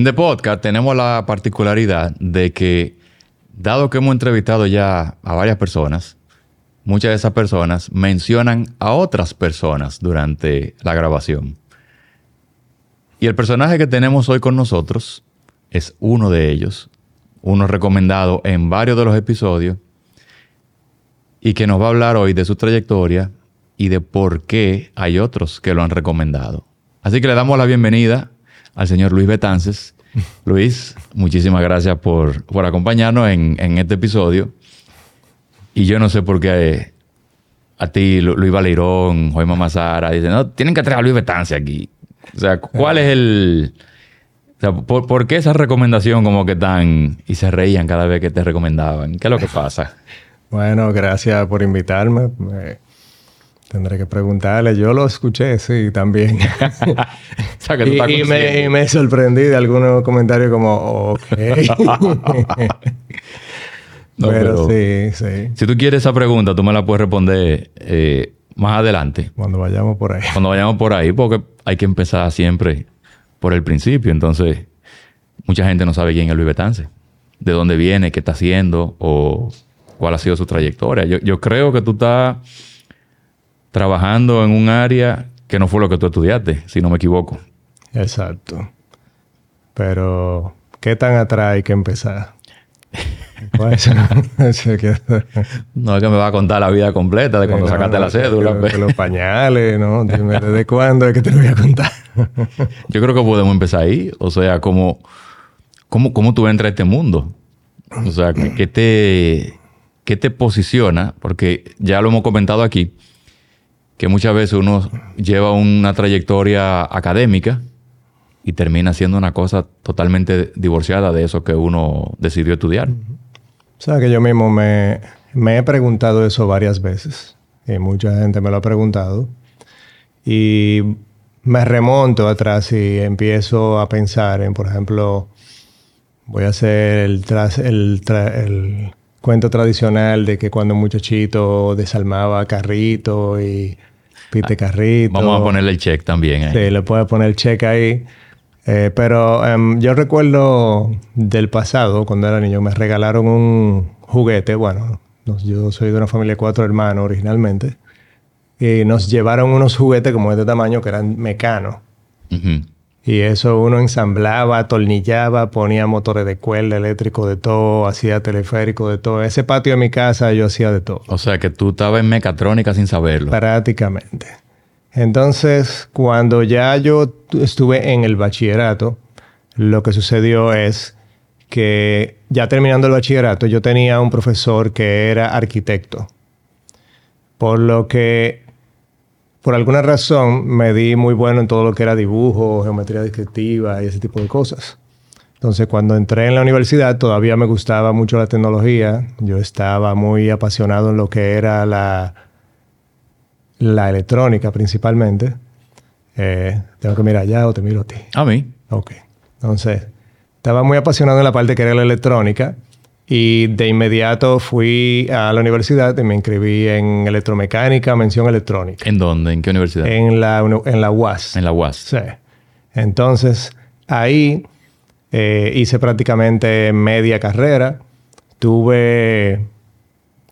En The Podcast tenemos la particularidad de que, dado que hemos entrevistado ya a varias personas, muchas de esas personas mencionan a otras personas durante la grabación. Y el personaje que tenemos hoy con nosotros es uno de ellos, uno recomendado en varios de los episodios, y que nos va a hablar hoy de su trayectoria y de por qué hay otros que lo han recomendado. Así que le damos la bienvenida al señor Luis Betances. Luis, muchísimas gracias por, por acompañarnos en, en, este episodio. Y yo no sé por qué a ti, Luis Valerón, Joy Mamazara, dicen, no, tienen que traer a Luis Betances aquí. O sea, ¿cuál es el... O sea, ¿por, ¿por, qué esa recomendación como que tan... y se reían cada vez que te recomendaban? ¿Qué es lo que pasa? bueno, gracias por invitarme. Tendré que preguntarle. Yo lo escuché, sí, también. o sea, que tú y, y, me, y, me, sorprendí de algunos comentarios como, ok. no, pero, pero, sí, sí. Si tú quieres esa pregunta, tú me la puedes responder eh, más adelante. Cuando vayamos por ahí. Cuando vayamos por ahí, porque hay que empezar siempre por el principio. Entonces, mucha gente no sabe quién es Luis Betance. De dónde viene, qué está haciendo o cuál ha sido su trayectoria. Yo, yo creo que tú estás trabajando en un área que no fue lo que tú estudiaste, si no me equivoco. Exacto. Pero, ¿qué tan atrás hay que empezar? no es que me va a contar la vida completa de cuando no, sacaste no, la cédula. De los pañales, ¿no? Dime, ¿desde cuándo es que te lo voy a contar? Yo creo que podemos empezar ahí. O sea, ¿cómo, cómo, cómo tú entras a este mundo? O sea, ¿qué te, ¿qué te posiciona? Porque ya lo hemos comentado aquí que muchas veces uno lleva una trayectoria académica y termina siendo una cosa totalmente divorciada de eso que uno decidió estudiar. O sea, que yo mismo me, me he preguntado eso varias veces. Y mucha gente me lo ha preguntado. Y me remonto atrás y empiezo a pensar en, por ejemplo, voy a hacer el, tras, el, el cuento tradicional de que cuando un muchachito desalmaba carrito y Pite Carrito. Vamos a ponerle el check también. ¿eh? Sí, le puedes poner el check ahí. Eh, pero um, yo recuerdo del pasado, cuando era niño, me regalaron un juguete. Bueno, yo soy de una familia de cuatro hermanos originalmente. Y nos llevaron unos juguetes como de este tamaño que eran mecanos. Y eso uno ensamblaba, atornillaba, ponía motores de cuerda, eléctrico de todo, hacía teleférico de todo. Ese patio de mi casa yo hacía de todo. O sea que tú estabas en mecatrónica sin saberlo. Prácticamente. Entonces, cuando ya yo estuve en el bachillerato, lo que sucedió es que ya terminando el bachillerato yo tenía un profesor que era arquitecto. Por lo que por alguna razón me di muy bueno en todo lo que era dibujo, geometría descriptiva y ese tipo de cosas. Entonces, cuando entré en la universidad, todavía me gustaba mucho la tecnología. Yo estaba muy apasionado en lo que era la, la electrónica principalmente. Eh, tengo que mirar allá o te miro a ti. A mí. Ok. Entonces, estaba muy apasionado en la parte que era la electrónica. Y de inmediato fui a la universidad y me inscribí en electromecánica, mención electrónica. ¿En dónde? ¿En qué universidad? En la, en la UAS. En la UAS. Sí. Entonces, ahí eh, hice prácticamente media carrera. Tuve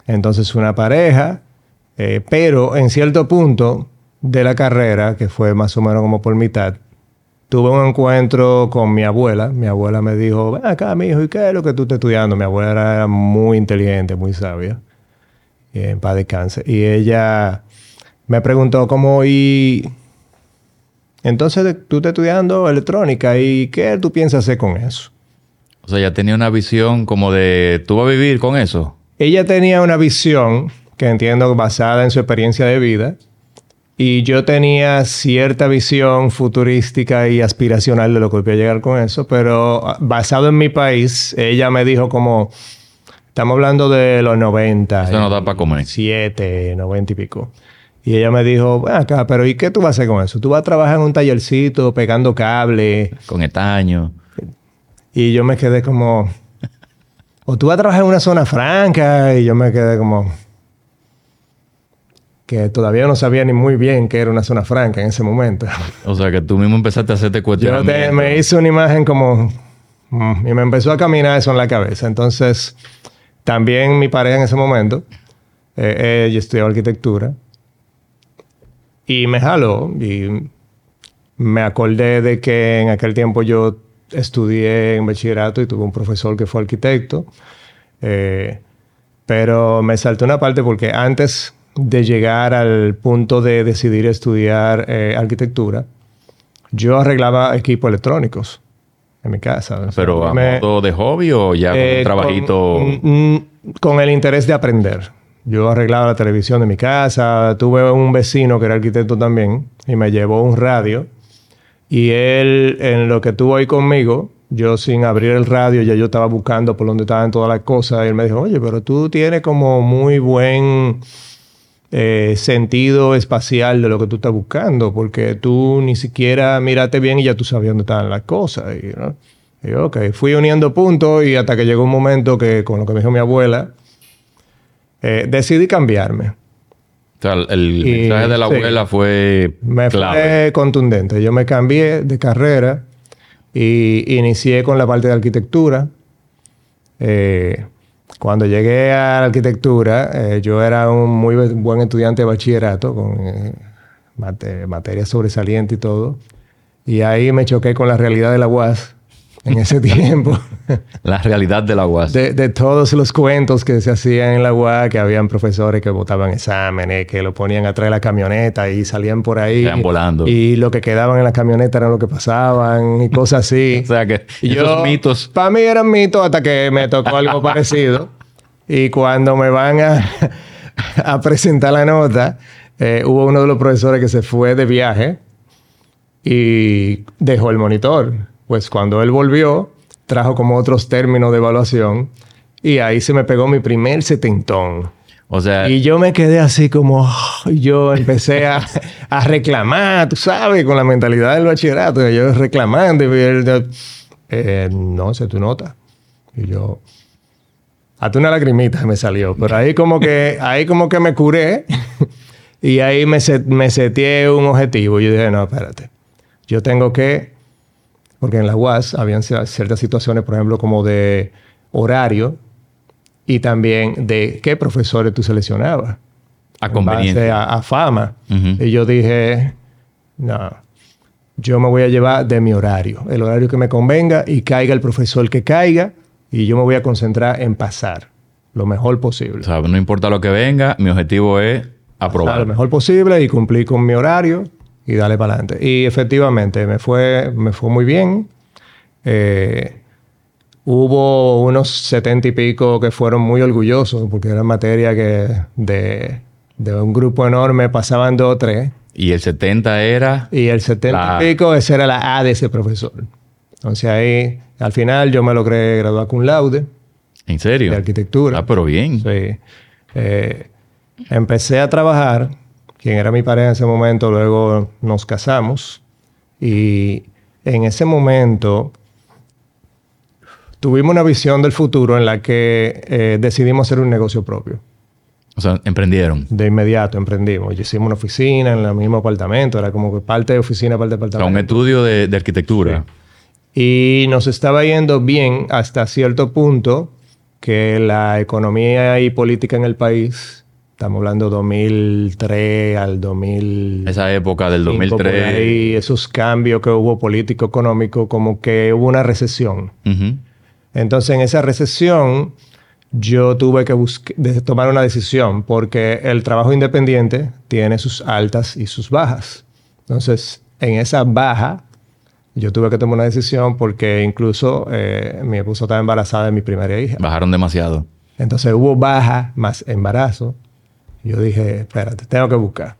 entonces una pareja, eh, pero en cierto punto de la carrera, que fue más o menos como por mitad, tuve un encuentro con mi abuela. Mi abuela me dijo, ven acá, mi hijo, ¿y qué es lo que tú estás estudiando? Mi abuela era muy inteligente, muy sabia, en paz cáncer. Y ella me preguntó, ¿cómo y...? Entonces tú estás estudiando electrónica y ¿qué tú piensas hacer con eso? O sea, ella tenía una visión como de, ¿tú vas a vivir con eso? Ella tenía una visión que entiendo basada en su experiencia de vida, y yo tenía cierta visión futurística y aspiracional de lo que podía llegar con eso, pero ah, basado en mi país, ella me dijo como, estamos hablando de los 90. Eso no da para comer. 7, 90 y pico. Y ella me dijo, acá, pero ¿y qué tú vas a hacer con eso? Tú vas a trabajar en un tallercito pegando cable. Con estaño. Y yo me quedé como... o tú vas a trabajar en una zona franca y yo me quedé como... que todavía no sabía ni muy bien qué era una zona franca en ese momento. O sea, que tú mismo empezaste a hacerte Yo cuestionamiento. te- me hice una imagen como... mm, y me empezó a caminar eso en la cabeza. Entonces, también mi pareja en ese momento, eh, ella estudiaba arquitectura. Y me jaló y me acordé de que en aquel tiempo yo estudié en bachillerato y tuve un profesor que fue arquitecto. Eh, pero me saltó una parte porque antes de llegar al punto de decidir estudiar eh, arquitectura, yo arreglaba equipos electrónicos en mi casa. O sea, Pero a me- modo de hobby o ya con eh, un trabajito. Con, mm, con el interés de aprender. Yo arreglaba la televisión de mi casa. Tuve un vecino que era arquitecto también y me llevó un radio. Y él, en lo que estuvo ahí conmigo, yo sin abrir el radio, ya yo estaba buscando por dónde estaban todas las cosas. Y él me dijo, oye, pero tú tienes como muy buen eh, sentido espacial de lo que tú estás buscando, porque tú ni siquiera miraste bien y ya tú sabías dónde estaban las cosas. Y, ¿no? y fui uniendo puntos y hasta que llegó un momento que, con lo que me dijo mi abuela, eh, decidí cambiarme. O sea, el Y- mensaje de la sí. abuela fue Me clave. fue contundente. Yo me cambié de carrera y inicié con la parte de arquitectura. Eh, cuando llegué a la arquitectura, eh, yo era un muy buen estudiante de bachillerato con eh, mate- materias sobresalientes y todo. Y ahí me choqué con la realidad de la UAS en ese tiempo. La realidad de la UAS. de, de todos los cuentos que se hacían en la UAS, que habían profesores que botaban exámenes, que lo ponían atrás de la camioneta y salían por ahí. Salían volando. Y lo que quedaban en la camioneta era lo que pasaban y cosas así. O sea que Y esos mitos. Para mí eran mitos hasta que me tocó algo parecido. Y cuando me van a, a presentar la nota, eh, hubo uno de los profesores que se fue de viaje y dejó el monitor. Pues cuando él volvió, trajo como otros términos de evaluación y ahí se me pegó mi primer setentón. O sea, Y yo me quedé así como... oh, yo empecé a, a reclamar, tú sabes, con la mentalidad del bachillerato. Yo reclamando y él, eh, no sé tu nota. Y yo... Hasta una lagrimita me salió. Pero ahí como que, ahí como que me curé. y ahí me, set- me seteé un objetivo. Y yo dije, no, espérate. Yo tengo que... Porque en la UAS habían cier- ciertas situaciones, por ejemplo, como de horario y también de qué profesores tú seleccionabas. a En conveniencia. a, a fama. Y yo dije, no, yo me voy a llevar de mi horario, el horario que me convenga y caiga el profesor que caiga y yo me voy a concentrar en pasar lo mejor posible. O sea, no importa lo que venga, mi objetivo es aprobar. lo mejor posible y cumplir con mi horario y darle para adelante. Y efectivamente me fue, me fue muy bien. Eh, hubo unos setenta y pico que fueron muy orgullosos porque era materia que de, de un grupo enorme pasaban dos o tres. Y el 70 era. Y el 70 La- y pico, esa era la A de ese profesor. Entonces ahí, al final, yo me logré graduar con laude ¿En serio? de arquitectura. Ah, pero bien. Sí. Eh, empecé a trabajar, quien era mi pareja en ese momento, luego nos casamos y en ese momento tuvimos una visión del futuro en la que eh, decidimos hacer un negocio propio. O sea, emprendieron. De inmediato emprendimos. Y hicimos una oficina en el mismo apartamento, era como que parte de oficina, parte de O sea, un apartamento. estudio de, de arquitectura. Y nos estaba yendo bien hasta cierto punto que la economía y política en el país, estamos hablando 2003 al 2000, Esa época del por 2003. ahí, esos cambios que hubo político-económico, como que hubo una recesión. Entonces, en esa recesión, yo tuve que tomar una decisión porque el trabajo independiente tiene sus altas y sus bajas. Entonces, en esa baja, yo tuve que tomar una decisión porque incluso eh, mi esposa estaba embarazada de mi primera hija. Bajaron demasiado. Entonces, hubo baja más embarazo. Yo dije, espérate, tengo que buscar.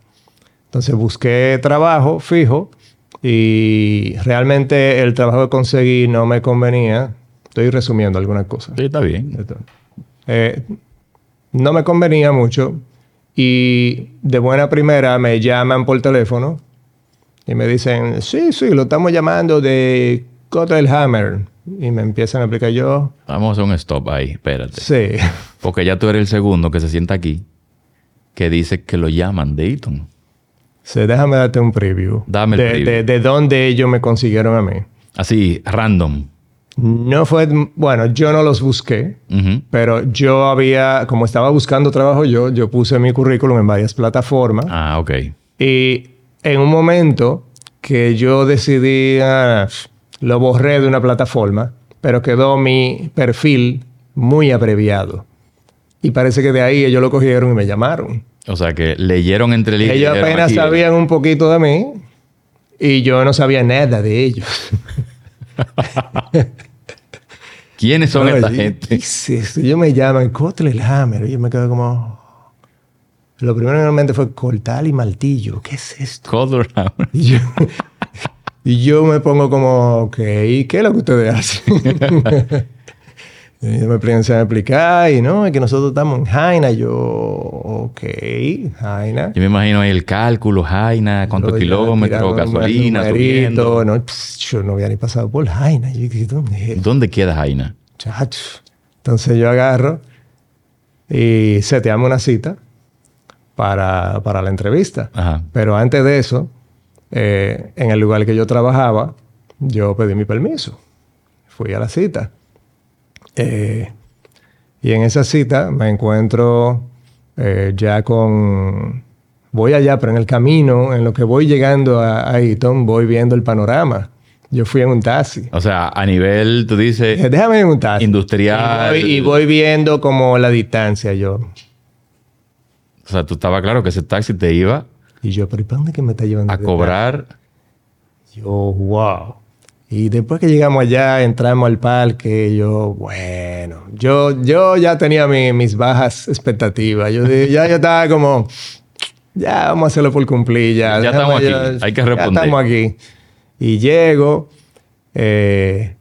Entonces, busqué trabajo fijo y realmente el trabajo que conseguí no me convenía. Estoy resumiendo algunas cosas. Sí, está bien. Eh, no me convenía mucho y de buena primera me llaman por teléfono y me dicen, sí, sí, lo estamos llamando de Cottrell Hammer. Y me empiezan a explicar yo, Vamos a un stop ahí. Espérate. sí, Porque ya tú eres el segundo que se sienta aquí que dice que lo llaman Dayton. Sí, déjame darte un preview. Dame el de, preview. De, de dónde ellos me consiguieron a mí. Así, random. No fue, bueno, yo no los busqué, pero yo había, como estaba buscando trabajo yo, yo puse mi currículum en varias plataformas Ah, ok. y en un momento que yo decidí, ah, lo borré de una plataforma, pero quedó mi perfil muy abreviado. Y parece que de ahí ellos lo cogieron y me llamaron. O sea que leyeron entre líneas. Ellos apenas aquí, sabían un poquito de mí y yo no sabía nada de ellos. ¿Quiénes son esta ¿qué gente? es esto? Ellos me llaman Cutler Hammer. Y yo me quedo como... Lo primero que me mente fue cortal y martillo. ¿Qué es esto? Y yo, y yo me pongo como, ok, ¿qué es lo que ustedes hacen? me empiezan a explicar y no, es que nosotros estamos en Jaina. Yo, ok, Jaina. Yo me imagino ahí el cálculo, Jaina, cuántos kilómetros, gasolina, subiendo. No, pss, yo no había ni pasado por Jaina. Yo ¿dónde? ¿Dónde queda Jaina? Chacho. Entonces yo agarro y seteamos una cita para, para la entrevista. Ajá. Pero antes de eso, eh, en el lugar que yo trabajaba, yo pedí mi permiso. Fui a la cita. Eh, y en esa cita me encuentro eh, ya con... Voy allá, pero en el camino, en lo que voy llegando a, a Eaton, voy viendo el panorama. Yo fui en un taxi. O sea, a nivel, tú dices, Eh, Déjame en un taxi. Industrial. Y voy, y voy viendo como la distancia yo. o sea, tú estabas claro que ese taxi te iba Y yo, pero ¿y para dónde que me está llevando? a cobrar. Yo, wow. Y después que llegamos allá, entramos al parque, yo, bueno, yo, yo ya tenía mi- mis bajas expectativas. Yo, ya yo estaba como, ya vamos a hacerlo por cumplir, ya. Estamos aquí, hay que responder. Ya estamos aquí. Y llego, eh,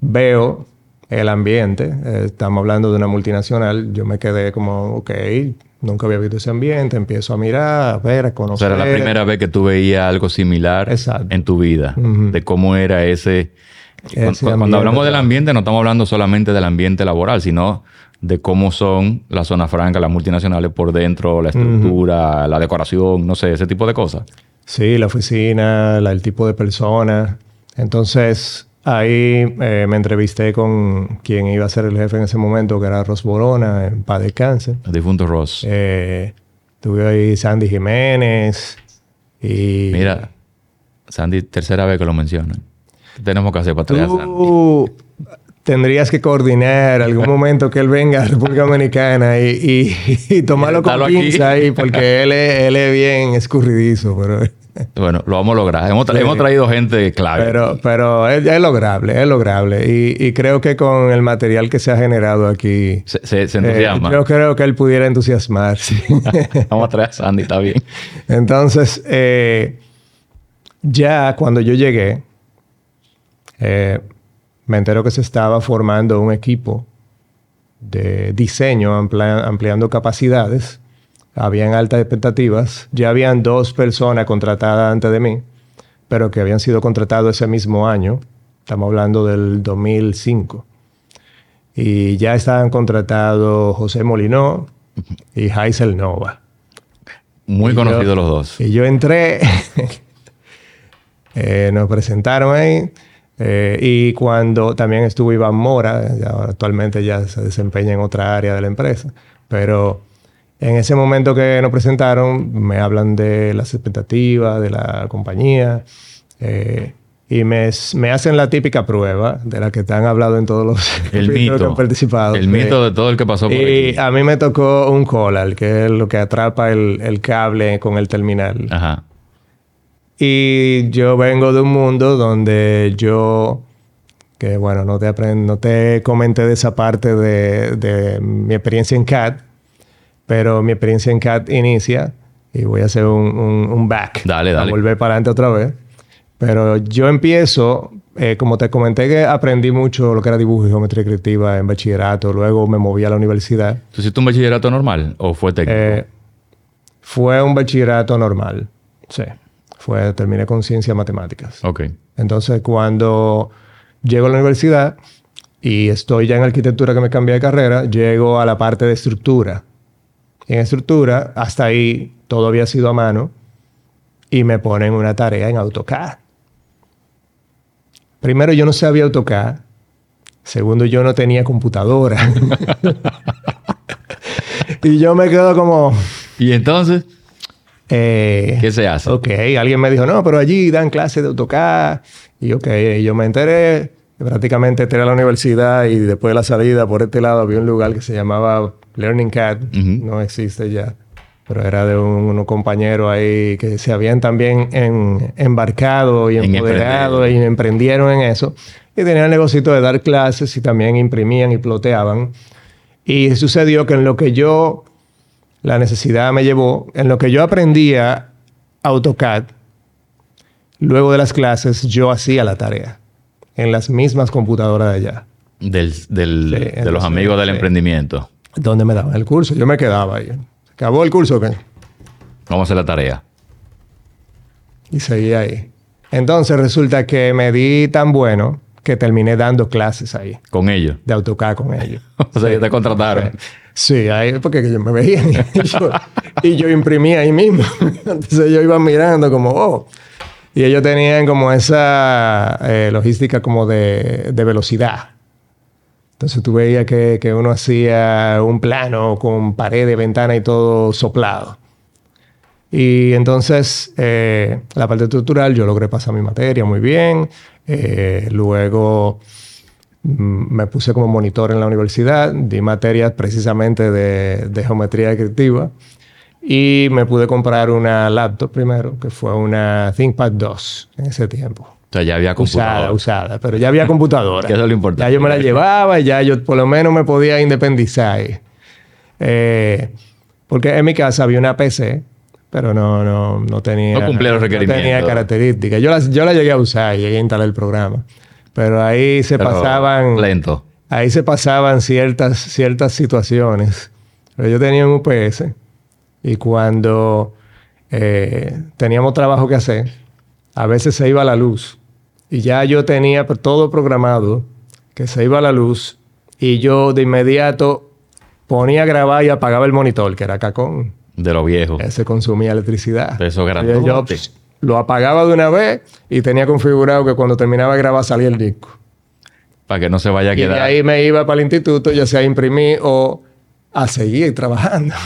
veo el ambiente, eh, estamos hablando de una multinacional, yo me quedé como, ok, nunca había visto ese ambiente, empiezo a mirar, a ver, a O conocer. sea, era la primera vez que tú veías algo similar Exacto. en tu vida. De cómo era ese... Ese Cuando, hablamos del ambiente, no estamos hablando solamente del ambiente laboral, sino de cómo son las zonas francas, las multinacionales por dentro, la estructura, la decoración, no sé, ese tipo de cosas. Sí, la oficina, la- el tipo de persona. Entonces, ahí eh, me entrevisté con quien iba a ser el jefe en ese momento, que era Ros Borona, en paz de cáncer. El difunto Ross. Eh, tuve ahí Sandy Jiménez y... Mira, Sandy, tercera vez que lo mencionan. ¿Qué tenemos que hacer para traer a Sandy? Tú tendrías que coordinar algún momento que él venga a República Dominicana y, y- y tomarlo con pinza ahí, porque él es, él es bien escurridizo, pero... Bueno, lo vamos a lograr. Hemos, tra- Sí. hemos traído gente clave. Pero, pero es, es lograble, es lograble. Y, y creo que con el material que se ha generado aquí, se, se- se eh, entusiasma. yo creo que él pudiera entusiasmarse. vamos a traer a Sandy, está bien. Entonces, eh, ya cuando yo llegué, eh, me entero que se estaba formando un equipo de diseño, amplia- ampliando capacidades. Habían altas expectativas. Ya habían dos personas contratadas antes de mí, pero que habían sido contratados ese mismo año. Estamos hablando del 2005. Y ya estaban contratados José Molinó y Haisel Nova. Muy conocidos los dos. Y yo entré, eh, nos presentaron ahí. eh, y cuando también estuvo Iván Mora, ya actualmente ya se desempeña en otra área de la empresa, pero en ese momento que nos presentaron me hablan de las expectativas de la compañía eh, y me, me hacen la típica prueba de la que te han hablado en todos los El mito. que han participado. El Eh, mito de todo el que pasó por y aquí. a mí me tocó un collar, que es lo que atrapa el, el cable con el terminal. Ajá. Y yo vengo de un mundo donde yo, que bueno, no te, no te comenté de esa parte de, de mi experiencia en CAD, pero mi experiencia en CAD inicia, y voy a hacer un, un- un back. Dale, dale. A volver para adelante otra vez. Pero yo empiezo, eh, como te comenté que aprendí mucho lo que era dibujo y geometría creativa en bachillerato, luego me moví a la universidad. ¿Tú hiciste un bachillerato normal o fue técnico? Eh, fue un bachillerato normal. Sí. Fue, terminé con ciencias matemáticas. ok. Entonces, cuando llego a la universidad y estoy ya en arquitectura que me cambié de carrera, llego a la parte de estructura. En estructura. Hasta ahí todo había sido a mano. Y me ponen una tarea en AutoCAD. Primero, yo no sabía AutoCAD. Segundo, yo no tenía computadora. y yo me quedo como... ¿Y entonces? eh, ¿Qué se hace? Ok, alguien me dijo, no, pero allí dan clases de AutoCAD. Y ok, y yo me enteré. Prácticamente entré a la universidad y después de la salida por este lado había un lugar que se llamaba Learning. Ujú. No existe ya. Pero era de un, unos compañeros ahí que se habían también en- embarcado y En empoderado y emprendieron en eso. Y tenían el negocito de dar clases y también imprimían y ploteaban. Y sucedió que en lo que yo, la necesidad me llevó, en lo que yo aprendía AutoCAD, luego de las clases yo hacía la tarea en las mismas computadoras de allá, Del, del- de los amigos del sí. emprendimiento. Donde me daban el curso. Yo me quedaba ahí. Acabó el curso, ¿qué? Vamos a hacer la tarea. Y seguía ahí. Entonces resulta que me di tan bueno que terminé dando clases ahí Con ellos. de AutoCAD con ellos. O sea, que te contrataron. Sí, ahí porque yo me veía y yo, y yo imprimía ahí mismo. Entonces yo iba mirando como, oh. Y ellos tenían como esa eh, logística como de, de velocidad. Entonces tú veías que, que uno hacía un plano con pared, ventana y todo soplado. Y entonces eh, la parte estructural yo logré pasar mi materia muy bien. Eh, luego mm, me puse como monitor en la universidad, di materias precisamente de, de geometría descriptiva y me pude comprar una laptop primero, que fue una ThinkPad 2 en ese tiempo. Sea, ya había Usada, computadora. usada, pero ya había computadora. Que eso es lo importante. Ya yo me la llevaba y ya yo por lo menos me podía independizar. Eh, porque en mi casa había una PC, pero no, no, no tenía... No cumplía los No tenía requerimientos. características. Yo la, yo la llegué a usar y llegué a instalar el programa. Pero ahí se Pero pasaban... Lento. Ahí se pasaban ciertas, ciertas situaciones. Pero yo tenía un UPS y cuando eh, teníamos trabajo que hacer, a veces se iba la luz y ya yo tenía todo programado que se iba la luz y yo de inmediato ponía a grabar y apagaba el monitor, que era cacón. De lo viejo. Ese consumía electricidad. Eso Y yo, pss, lo apagaba de una vez y tenía configurado que cuando terminaba de grabar salía el disco. Para que no se vaya a Y de quedar. ahí me iba para el instituto, ya sea a imprimir o a seguir trabajando.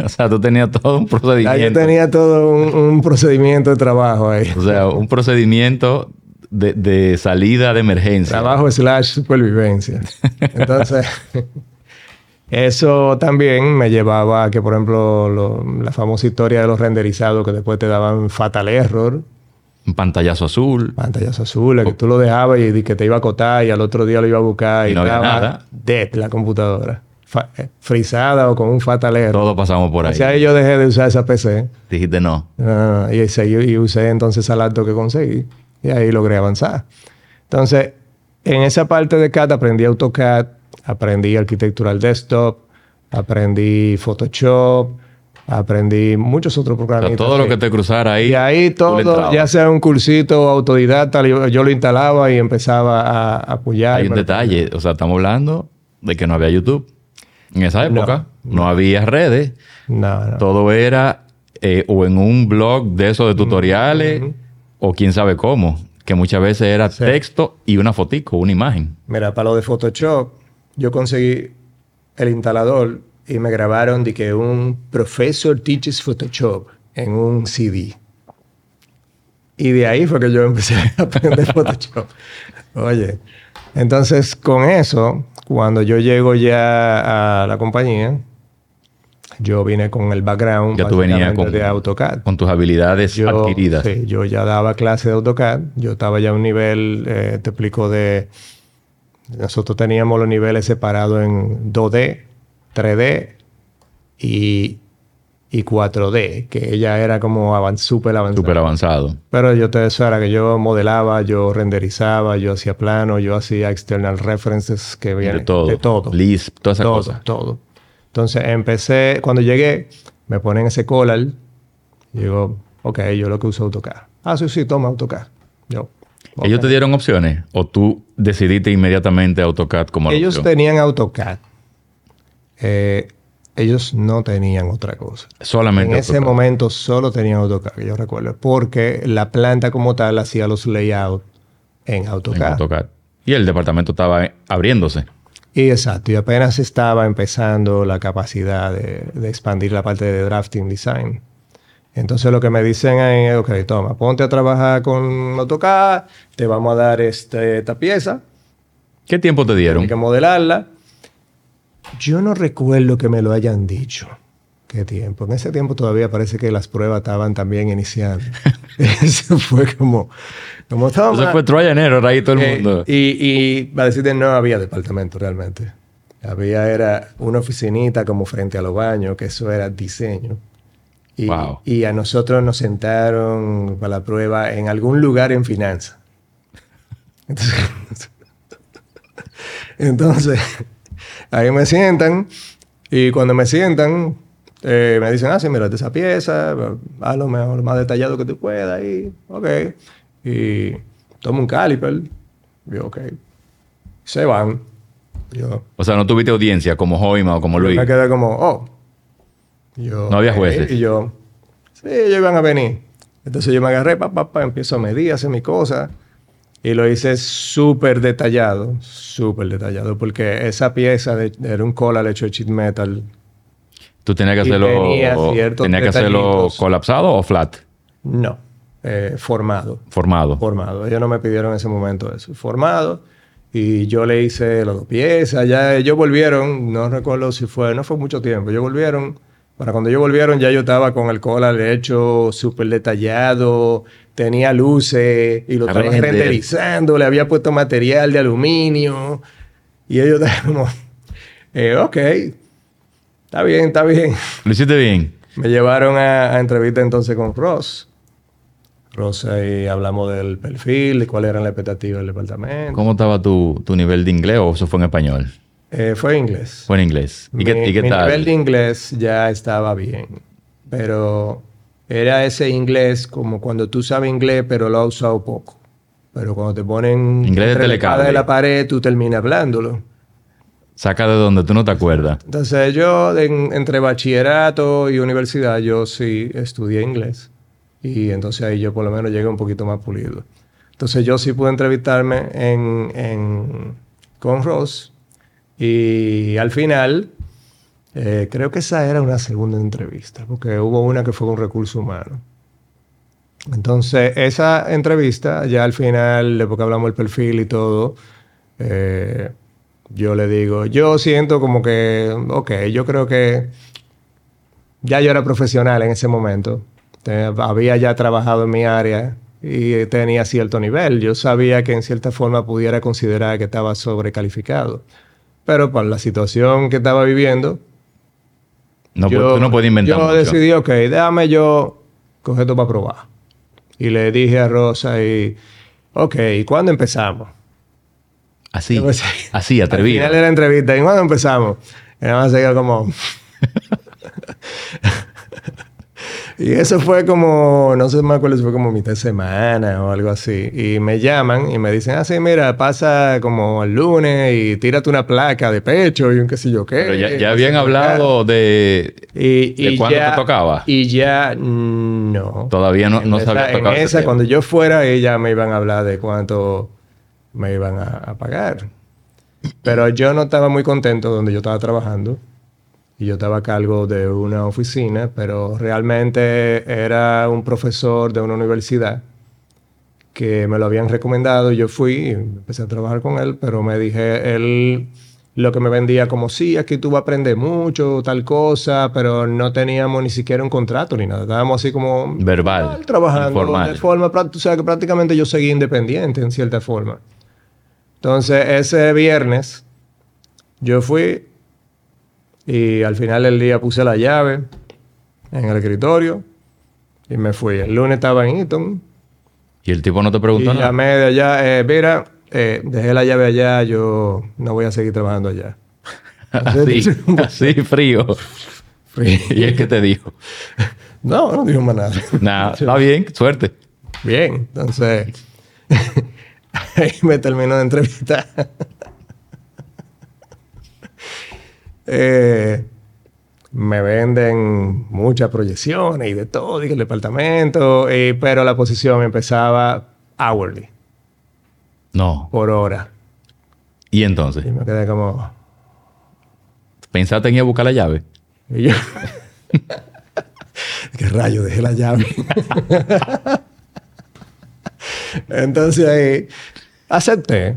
O sea, tú tenías todo un Ya yo procedimiento. tenía todo un, un procedimiento de trabajo ahí. O sea, un procedimiento de, de salida de emergencia. Trabajo slash supervivencia. Entonces, eso también me llevaba a que, por ejemplo, lo- la famosa historia de los renderizados que después te daban fatal error, Un pantallazo azul. pantallas azules, que tú lo dejabas y que te iba a acotar y al otro día lo iba a buscar Y y, no había nada. dead la computadora. Eh, frisada o con un fatal error. Todos pasamos por ahí. O sea, yo dejé de usar esa PC. Dijiste no. Y, seguí- y usé entonces al acto que conseguí. Y ahí logré avanzar. Entonces, en esa parte de CAD aprendí AutoCAD, aprendí arquitectural desktop, aprendí Photoshop, aprendí muchos otros programas. todo lo que te cruzara ahí. Y ahí todo, ya sea un cursito autodidacta, yo, yo lo instalaba y empezaba a, apoyar. Hay un detalle. O sea, estamos hablando de que no había YouTube. En esa época no, había redes. No, no. Todo era eh, o en un blog de esos de tutoriales o quién sabe cómo. Que muchas veces era texto y una fotico, una imagen. Mira, para lo de Photoshop, yo conseguí el instalador y me grabaron de que un profesor teaches Photoshop en un CD. Y de ahí fue que yo empecé a aprender Photoshop. Oye, entonces con eso, cuando yo llego ya a la compañía, yo vine con el background Ya tú venías básicamente con- de AutoCAD. Con tus habilidades Yo, adquiridas. sí, yo ya daba clase de AutoCAD. Yo estaba ya a un nivel, eh, te explico, de... Nosotros teníamos los niveles separados en 2D, 3D y, y 4D, que ella era como avan- súper avanzada. Súper avanzado. Pero yo te eso era que yo modelaba, yo renderizaba, yo hacía plano, yo hacía external references que vienen De todo. De todo. Lisp, todas esas todo, cosas. todo. Entonces empecé, cuando llegué, me ponen ese collar. Y digo, ok, yo lo que uso AutoCAD. Ah, sí, sí, toma AutoCAD. Yo. ¿Ellos te dieron opciones? ¿O tú decidiste inmediatamente AutoCAD como la Ellos opción? tenían AutoCAD. Eh, ellos no tenían otra cosa. Solamente En ese momento solo tenían AutoCAD, que yo recuerdo, porque la planta como tal hacía los layouts en. AutoCAD. Y el departamento estaba abriéndose. Y exacto, y apenas estaba empezando la capacidad de, de expandir la parte de drafting design. Entonces lo que me dicen es, ok, toma, ponte a trabajar con AutoCAD, te vamos a dar este- esta pieza, ¿Qué tiempo te dieron? hay que modelarla. Yo no recuerdo que me lo hayan dicho. ¿Qué tiempo? En ese tiempo todavía parece que las pruebas estaban también iniciando. Eso fue como... como toma. Entonces fue Troy enero, ahí todo el Eh, mundo. y, y para decirte, no había departamento realmente. Había era una oficinita como frente a los baños, que eso era diseño. Y, Wow. y a nosotros nos sentaron para la prueba en algún lugar en finanzas. Entonces, entonces, ahí me sientan y cuando me sientan, eh, me dicen, ah, sí, mírate esa pieza, haz lo mejor, más detallado que tú puedas y, ok. Y toma un caliper. Yo, ok. Se van. Yo, O sea, no tuviste audiencia como Joima o como Luis. me quedé como, oh. Yo, No había jueces. Y yo, sí, ellos iban a venir. Entonces yo me agarré, pa, pa, pa, empiezo a medir, a hacer mi cosa. Y lo hice súper detallado, súper detallado, porque esa pieza de- era un cola hecho de sheet metal. ¿Tú tenías que hacerlo, tenía tenías que hacerlo colapsado o flat? No, eh, formado. Formado. Formado. Ellos no me pidieron en ese momento eso. Formado. Y yo le hice las dos piezas. Ya ellos volvieron, no recuerdo si fue, no fue mucho tiempo. Ellos volvieron. Para cuando ellos volvieron, ya yo estaba con el cola hecho súper detallado. Tenía luces y lo estaba Render. renderizando. Le había puesto material de aluminio. Y ellos estaban como, eh, ok, está bien, está bien. ¿Lo hiciste bien? Me llevaron a, a entrevista entonces con Ross. Ross ahí hablamos del perfil, de cuáles eran las expectativas del departamento. ¿Cómo estaba tu, tu nivel de inglés o eso fue en español? Eh, fue inglés. Fue en inglés. ¿Y qué, y qué mi tal? nivel de inglés ya estaba bien, pero era ese inglés como cuando tú sabes inglés pero lo has usado poco. Pero cuando te ponen Inglés de de la pared, tú terminas hablándolo. Saca de donde tú no te acuerdas. Entonces yo en- entre bachillerato y universidad yo sí estudié inglés y entonces ahí yo por lo menos llegué un poquito más pulido. Entonces yo sí pude entrevistarme en, en- con Ross y al final eh, creo que esa era una segunda entrevista porque hubo una que fue con recursos humanos. Entonces esa entrevista ya al final, después que hablamos del perfil y todo, eh, yo le digo, yo siento como que, ok, yo creo que ya yo era profesional en ese momento. Había ya trabajado en mi área y tenía cierto nivel. Yo sabía que en cierta forma pudiera considerar que estaba sobrecalificado. Pero por la situación que estaba viviendo, No, yo, tú no puedes inventar yo mucho. decidí, ok, déjame yo coger esto para probar. Y le dije a Rosa y, ok, ¿y cuándo empezamos? Así, así, Al atrevido. final de la entrevista, ¿y cuándo empezamos? Y nada más se quedó como... y eso fue como, no sé acuerdo si fue como mitad de semana o algo así. Y me llaman y me dicen, ah, sí, mira, pasa como el lunes y tírate una placa de pecho y un qué sé yo qué. Pero ya, habían hablado de... Y, ¿De y cuándo ya, te tocaba? Y ya mm, no. Todavía no, no tocado En esa, cuando yo fuera, ella me iban a hablar de cuánto me iban a, a pagar. Pero yo no estaba muy contento donde yo estaba trabajando. Y yo estaba a cargo de una oficina, pero realmente era un profesor de una universidad que me lo habían recomendado. Yo fui y empecé a trabajar con él, pero me dije, él lo que me vendía como, sí, aquí tú vas a aprender mucho, tal cosa, pero no teníamos ni siquiera un contrato ni nada. Estábamos así como... Verbal, Trabajando informal. de forma... O sea, que prácticamente yo seguí independiente en cierta forma. Entonces, ese viernes, yo fui y al final del día puse la llave en el escritorio y me fui. El lunes estaba en Eaton Y el tipo no te y preguntó nada. llamé de allá. eh, mira, eh, dejé la llave allá, yo no voy a seguir trabajando allá. Así, así frío. y es que te dijo. No, no dijo más nada. Nada, está bien, suerte. Bien, entonces ahí me terminó de entrevistar. Eh, me venden muchas proyecciones y de todo, y el departamento, y- pero la posición empezaba hourly, No. por hora. ¿Y entonces? Y me quedé como... ¿Pensaste en ir a buscar la llave? Y yo... ¿Qué rayo? Dejé la llave. Entonces ahí acepté.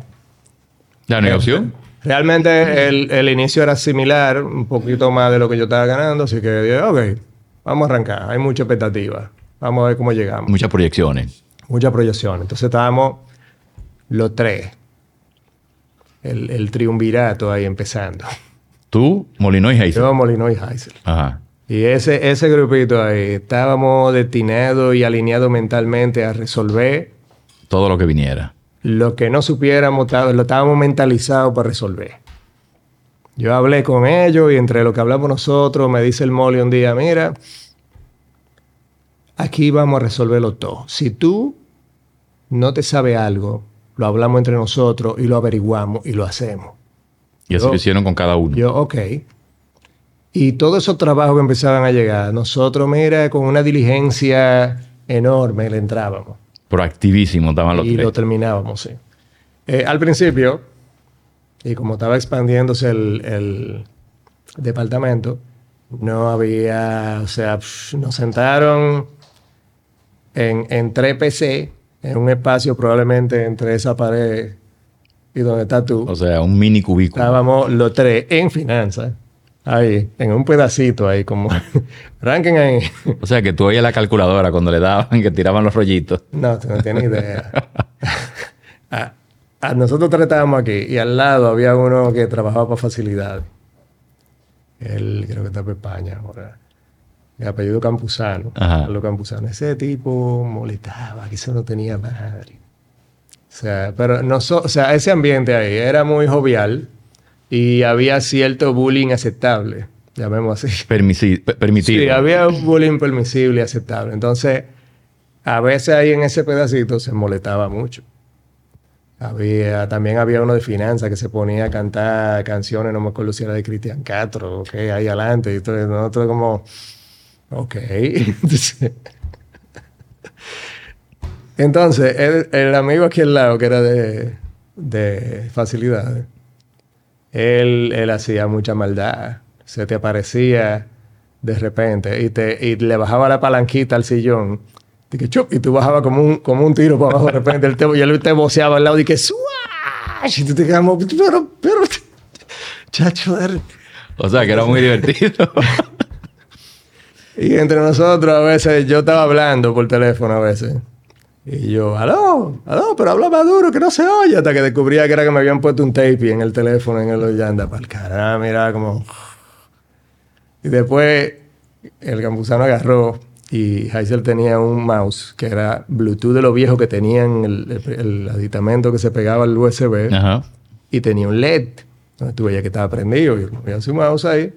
¿Ya no hay opción? Realmente el, el inicio era similar, un poquito más de lo que yo estaba ganando, así que dije, ok, vamos a arrancar. Hay mucha expectativa. Vamos a ver cómo llegamos. Muchas proyecciones. Mucha proyección. Entonces estábamos los tres. El, el triunvirato ahí empezando. Tú, Molino y Hazel. Yo, Molino y Heisel. Ajá. Y ese, ese grupito ahí, estábamos destinados y alineados mentalmente a resolver Todo lo que viniera. Lo que no supiéramos, lo estábamos mentalizados para resolver. Yo hablé con ellos y entre lo que hablamos nosotros, me dice el Molly un día, mira, aquí vamos a resolverlo todo. Si tú no te sabe algo, lo hablamos entre nosotros y lo averiguamos y lo hacemos. Y así Yo- lo hicieron con cada uno. Yo, ok. Y todos esos trabajos que empezaban a llegar, nosotros, mira, con una diligencia enorme le entrábamos. Proactivísimos estaban los y tres. lo terminábamos, sí. Eh, al principio, y como estaba expandiéndose el, el departamento, no había, o sea, nos sentaron en, en tres PC, en un espacio probablemente entre esa pared y donde estás tú. O sea, un mini cubículo. Estábamos los tres en finanzas, ahí, en un pedacito ahí, como, arranquen ahí. O sea, que tú oías la calculadora cuando le daban, que tiraban los rollitos. No, tú no tienes idea. a, a nosotros tres estábamos aquí y al lado había uno que trabajaba para facilidades. Él creo que está en España ahora. El apellido Campuzano. Ajá. Carlos Campuzano. Ese tipo molestaba, que eso no tenía madre. O sea, pero no so- o sea, ese ambiente ahí era muy jovial y había cierto bullying aceptable, llamemos así. Permisi- pe- permitido. Sí, había un bullying permisible y aceptable. Entonces, a veces ahí en ese pedacito se molestaba mucho. Había, también había uno de finanzas que se ponía a cantar canciones, no me acuerdo si era de Cristian Castro, ok, ahí adelante. Y todo, nosotros como, ok. Entonces, entonces, el, el amigo aquí al lado, que era de, de facilidades, él, él hacía mucha maldad. Se te aparecía de repente y, te, y le bajaba la palanquita al sillón. Y, que, chup, y tú bajabas como un, como un tiro para abajo de repente. Él te, y él te voceaba al lado y que ¡suash! Y tú te quedamos, pero, pero, chacho. er-". O sea, que era muy divertido. Y entre nosotros a veces yo estaba hablando por teléfono a veces. Y yo, aló, aló, pero habla más duro, que no se oye. Hasta que descubría que era que me habían puesto un tape en el teléfono, en el ya anda para el carajo, mira como... Y después el campusano agarró y Heisel tenía un mouse que era Bluetooth de lo viejo que tenían el, el, el aditamento que se pegaba al USB Ajá. y tenía un LED. Entonces tú veías que estaba prendido y movía su mouse ahí.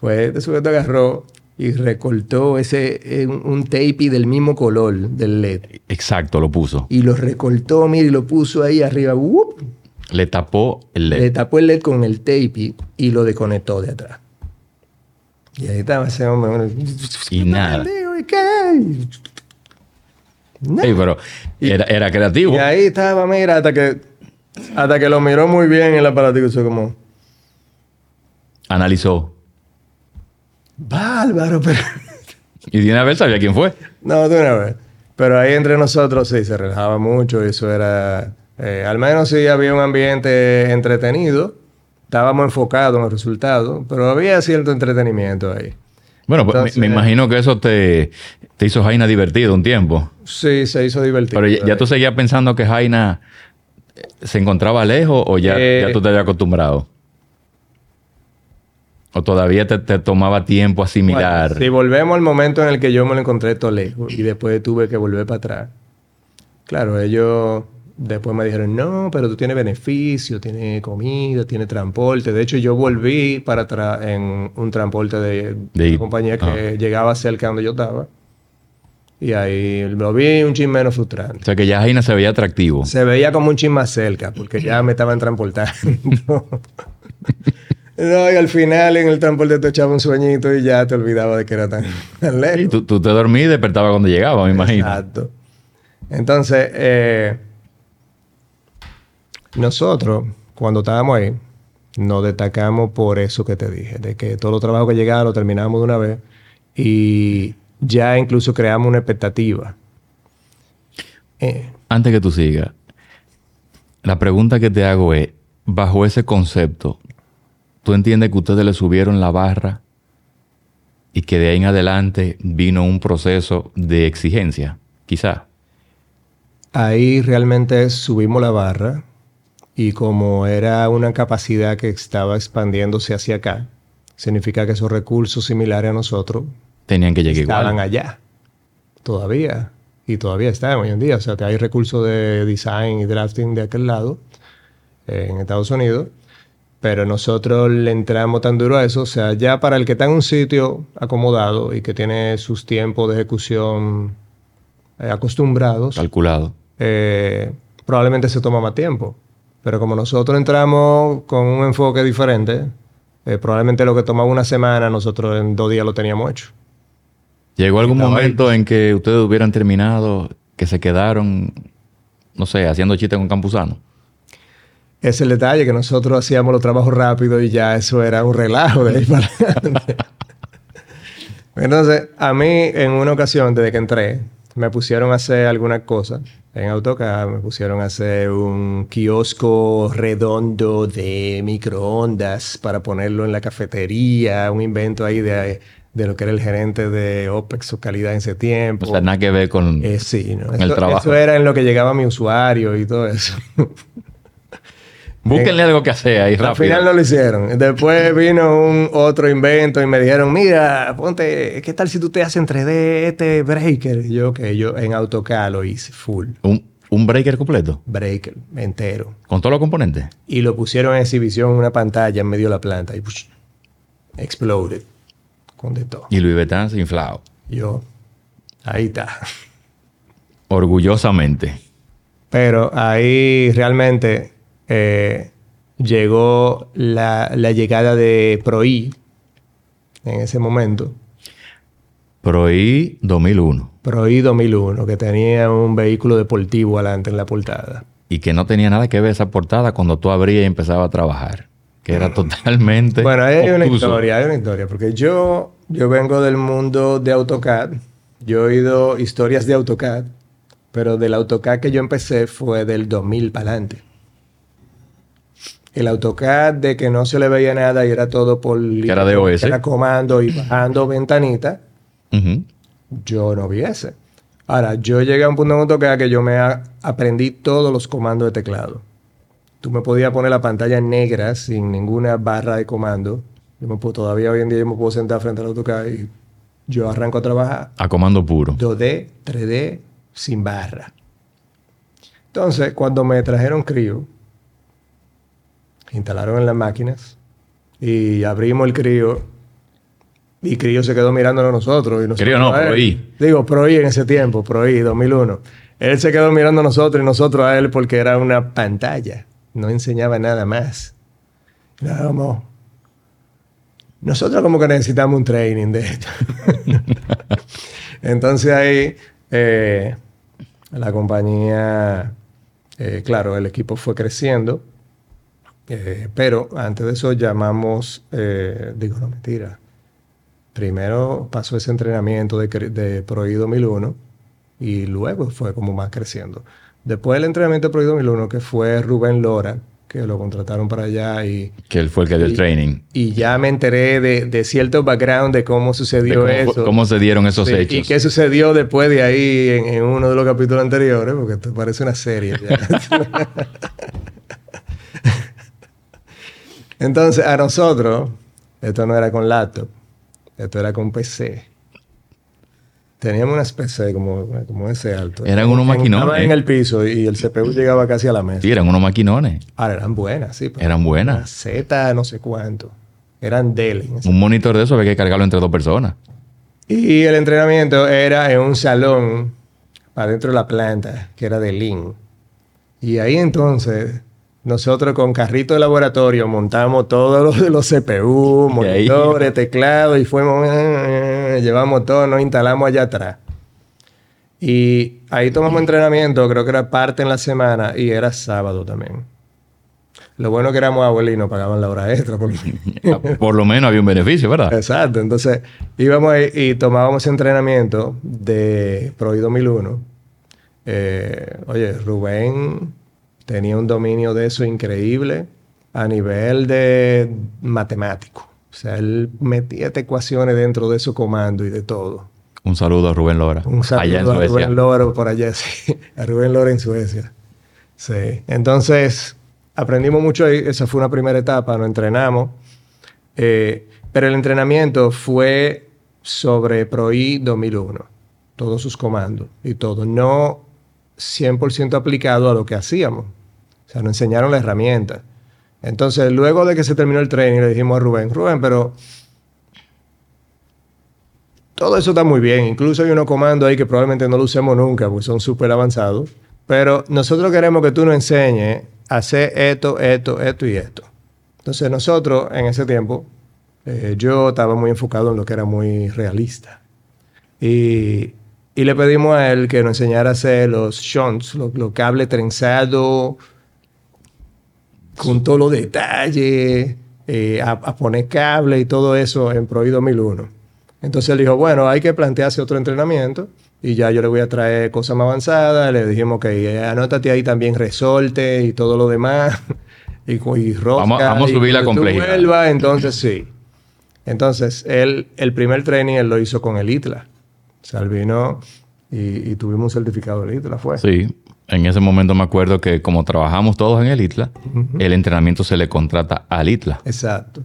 Pues este sujeto agarró y recortó ese, eh, un, tape del mismo color del LED. Exacto, lo puso. Y lo recortó, mira, y lo puso ahí arriba. ¡wup! Le tapó el Le LED. tapó el LED con el tape y lo desconectó de atrás. Y ahí estaba ese hombre. Y nada. Nada. Pero era, era creativo. Y ahí estaba, mira, hasta que, hasta que lo miró muy bien el aparatico. Eso como, Analizó. Bárbaro, pero... Y de una vez sabía quién fue. No, de una vez. Pero ahí entre nosotros sí se relajaba mucho y eso era. eh, al menos sí había un ambiente entretenido. Estábamos enfocados en los resultados, pero había cierto entretenimiento ahí. Bueno, pues me- Entonces- me, imagino que eso te, te hizo Jaina divertido un tiempo. Sí, se hizo divertido. Pero ya, ya tú seguías pensando que Jaina eh, se encontraba lejos o ya, Eh, ya tú te habías acostumbrado. O todavía te, te tomaba tiempo asimilar. Bueno, si volvemos al momento en el que yo me lo encontré todo lejos y después tuve que volver para atrás. Claro, ellos después me dijeron, no, pero tú tienes beneficio, tienes comida, tienes transporte. De hecho, yo volví para atrás en un transporte de, De- una compañía que ah. llegaba cerca donde yo estaba. Y ahí lo vi un chin menos O frustrante. sea que ya Jaina se veía atractivo. Se veía como un chin más cerca, porque ya me estaban transportando. No, y al final en el transporte te echaba un sueñito y ya te olvidaba de que era tan, tan lejos. Y tú, tú te dormías y despertabas cuando llegaba, me imagino. Exacto. Entonces, eh, nosotros, cuando estábamos ahí, nos destacamos por eso que te dije, de que todos los trabajos que llegaban lo terminábamos de una vez y ya incluso creamos una expectativa. Eh, Antes que tú sigas, la pregunta que te hago es, bajo ese concepto, ¿tú entiendes que ustedes le subieron la barra y que de ahí en adelante vino un proceso de exigencia? Quizá. ahí realmente subimos la barra y como era una capacidad que estaba expandiéndose hacia acá, significa que esos recursos similares a nosotros Tenían que llegar estaban igual. allá. Todavía. Y todavía están hoy en día. O sea, que hay recursos de design y drafting de aquel lado, eh, en Estados Unidos. Pero nosotros le entramos tan duro a eso. O sea, ya para el que está en un sitio acomodado y que tiene sus tiempos de ejecución eh, acostumbrados, Calculado. eh, probablemente se toma más tiempo. Pero como nosotros entramos con un enfoque diferente, eh, probablemente lo que tomaba una semana, nosotros en dos días lo teníamos hecho. ¿Llegó algún ahí. momento en que ustedes hubieran terminado, que se quedaron, no sé, haciendo chistes con Campuzano? Es el detalle, que nosotros hacíamos los trabajos rápido y ya eso era un relajo de ahí para adelante. Entonces, a mí en una ocasión, desde que entré, me pusieron a hacer algunas cosas en AutoCAD. Me pusieron a hacer un kiosco redondo de microondas para ponerlo en la cafetería, un invento ahí de, de lo que era el gerente de OPEX o calidad en ese tiempo. O sea, nada que ver con... Eh, sí, ¿no? El Eso- trabajo. eso era en lo que llegaba mi usuario y todo eso. Búsquenle algo que hacer ahí Al rápido. final no lo hicieron. Después vino un otro invento y me dijeron, mira, ponte, ¿qué tal si tú te haces en 3D este breaker? Y yo, que yo en AutoCAD lo hice full. Un, un breaker completo, Breaker, entero. con todos los componentes. Y lo pusieron en exhibición en una pantalla en medio de la planta y push, exploded. Con de todo. Y Louis Vuitton se inflado. Yo, ahí está. Orgullosamente. Pero ahí realmente eh, llegó la, la llegada de ProI en ese momento. ProI 2001. ProI 2001, que tenía un vehículo deportivo adelante en la portada. Y que no tenía nada que ver esa portada cuando tú abrías y empezabas a trabajar. Que era totalmente. Bueno, hay una historia, hay una historia, porque yo, yo vengo del mundo de AutoCAD, yo he oído historias de AutoCAD, pero del AutoCAD que yo empecé fue del 2000 para adelante. El AutoCAD de que no se le veía nada y era todo por... Que era de OS. Era comando y bajando ventanita, yo no vi ese. Ahora, yo llegué a un punto en AutoCAD que yo me aprendí todos los comandos de teclado. Tú me podías poner la pantalla negra sin ninguna barra de comando. Yo me puedo, todavía hoy en día yo me puedo sentar frente al AutoCAD y yo arranco a trabajar A comando puro. 2D, 3D, sin barra. Entonces, cuando me trajeron Creo, instalaron en las máquinas y abrimos el Creo y Creo se quedó mirándonos a nosotros. Y nosotros Creo no. ProI. Digo, ProI en ese tiempo, ProI 2001. Él se quedó mirando a nosotros y nosotros a él porque era una pantalla. No enseñaba nada más. Como... Nosotros como que necesitamos un training de esto. Entonces ahí eh, la compañía, eh, claro, el equipo fue creciendo, eh, pero antes de eso llamamos, eh, digo, no mentira, primero pasó ese entrenamiento de, de ProI 2001 y luego fue como más creciendo. Después del entrenamiento de ProI 2001, que fue Rubén Lora, que lo contrataron para allá y Que él fue el que dio el training. y ya me enteré de, de cierto background de cómo De sucedió cómo, eso. cómo se dieron esos hechos. Y qué sucedió después de ahí en, en uno de los capítulos anteriores, porque esto parece una serie. Entonces, a nosotros, esto no era con laptop, esto era con PC. Teníamos unas PC como, como ese alto. Eran unos maquinones. Estaban en el piso y el CPU llegaba casi a la mesa. Sí, eran unos maquinones. Ahora eran buenas, sí. pero Eran buenas. Z, no sé cuánto. Eran Dell. Un monitor de eso había que cargarlo entre dos personas. Y el entrenamiento era en un salón adentro de la planta, que era de Lean. Y ahí entonces nosotros con carrito de laboratorio montamos todos los los CPU, monitores, teclados y fuimos, eh, llevamos todo, nos instalamos allá atrás. Y ahí tomamos entrenamiento, creo que era parte en la semana y era sábado también. Lo bueno que éramos abuelos y nos pagaban la hora extra. Por, por lo menos había un beneficio, ¿verdad? Exacto. Entonces íbamos ahí y tomábamos entrenamiento de Pro 2001. Eh, oye, Rubén tenía un dominio de eso increíble a nivel de matemático. O sea, él metía ecuaciones dentro de su comando y de todo. Un saludo a Rubén Lora. Un saludo a Rubén Lora por allá, sí. A Rubén Lora en Suecia. Sí. Entonces, aprendimos mucho ahí. Esa fue una primera etapa, nos entrenamos. Eh, pero el entrenamiento fue sobre ProI 2001. Todos sus comandos y todo. No 100% aplicado a lo que hacíamos. O sea, nos enseñaron la herramienta. Entonces, luego de que se terminó el training, le dijimos a Rubén, Rubén, pero todo eso está muy bien. Incluso hay unos comandos ahí que probablemente no lo usemos nunca porque son súper avanzados. Pero nosotros queremos que tú nos enseñes a hacer esto, esto, esto y esto. Entonces nosotros en ese tiempo, eh, yo estaba muy enfocado en lo que era muy realista. Y y le pedimos a él que nos enseñara a hacer los shunts, los, cables trenzados, con todos los detalles, eh, a, poner cable y todo eso en Pro 2001. Entonces él dijo, bueno, hay que plantearse otro entrenamiento y ya yo le voy a traer cosas más avanzadas. Le dijimos que anótate ahí también resorte y todo lo demás. y, y Vamos, a subir la complejidad. entonces sí. Entonces, él, el primer training él lo hizo con el ITLA. Salvino y, tuvimos un certificado del ITLA, ¿fue? Sí. En ese momento me acuerdo que como trabajamos todos en el ITLA, el entrenamiento se le contrata al ITLA. Exacto.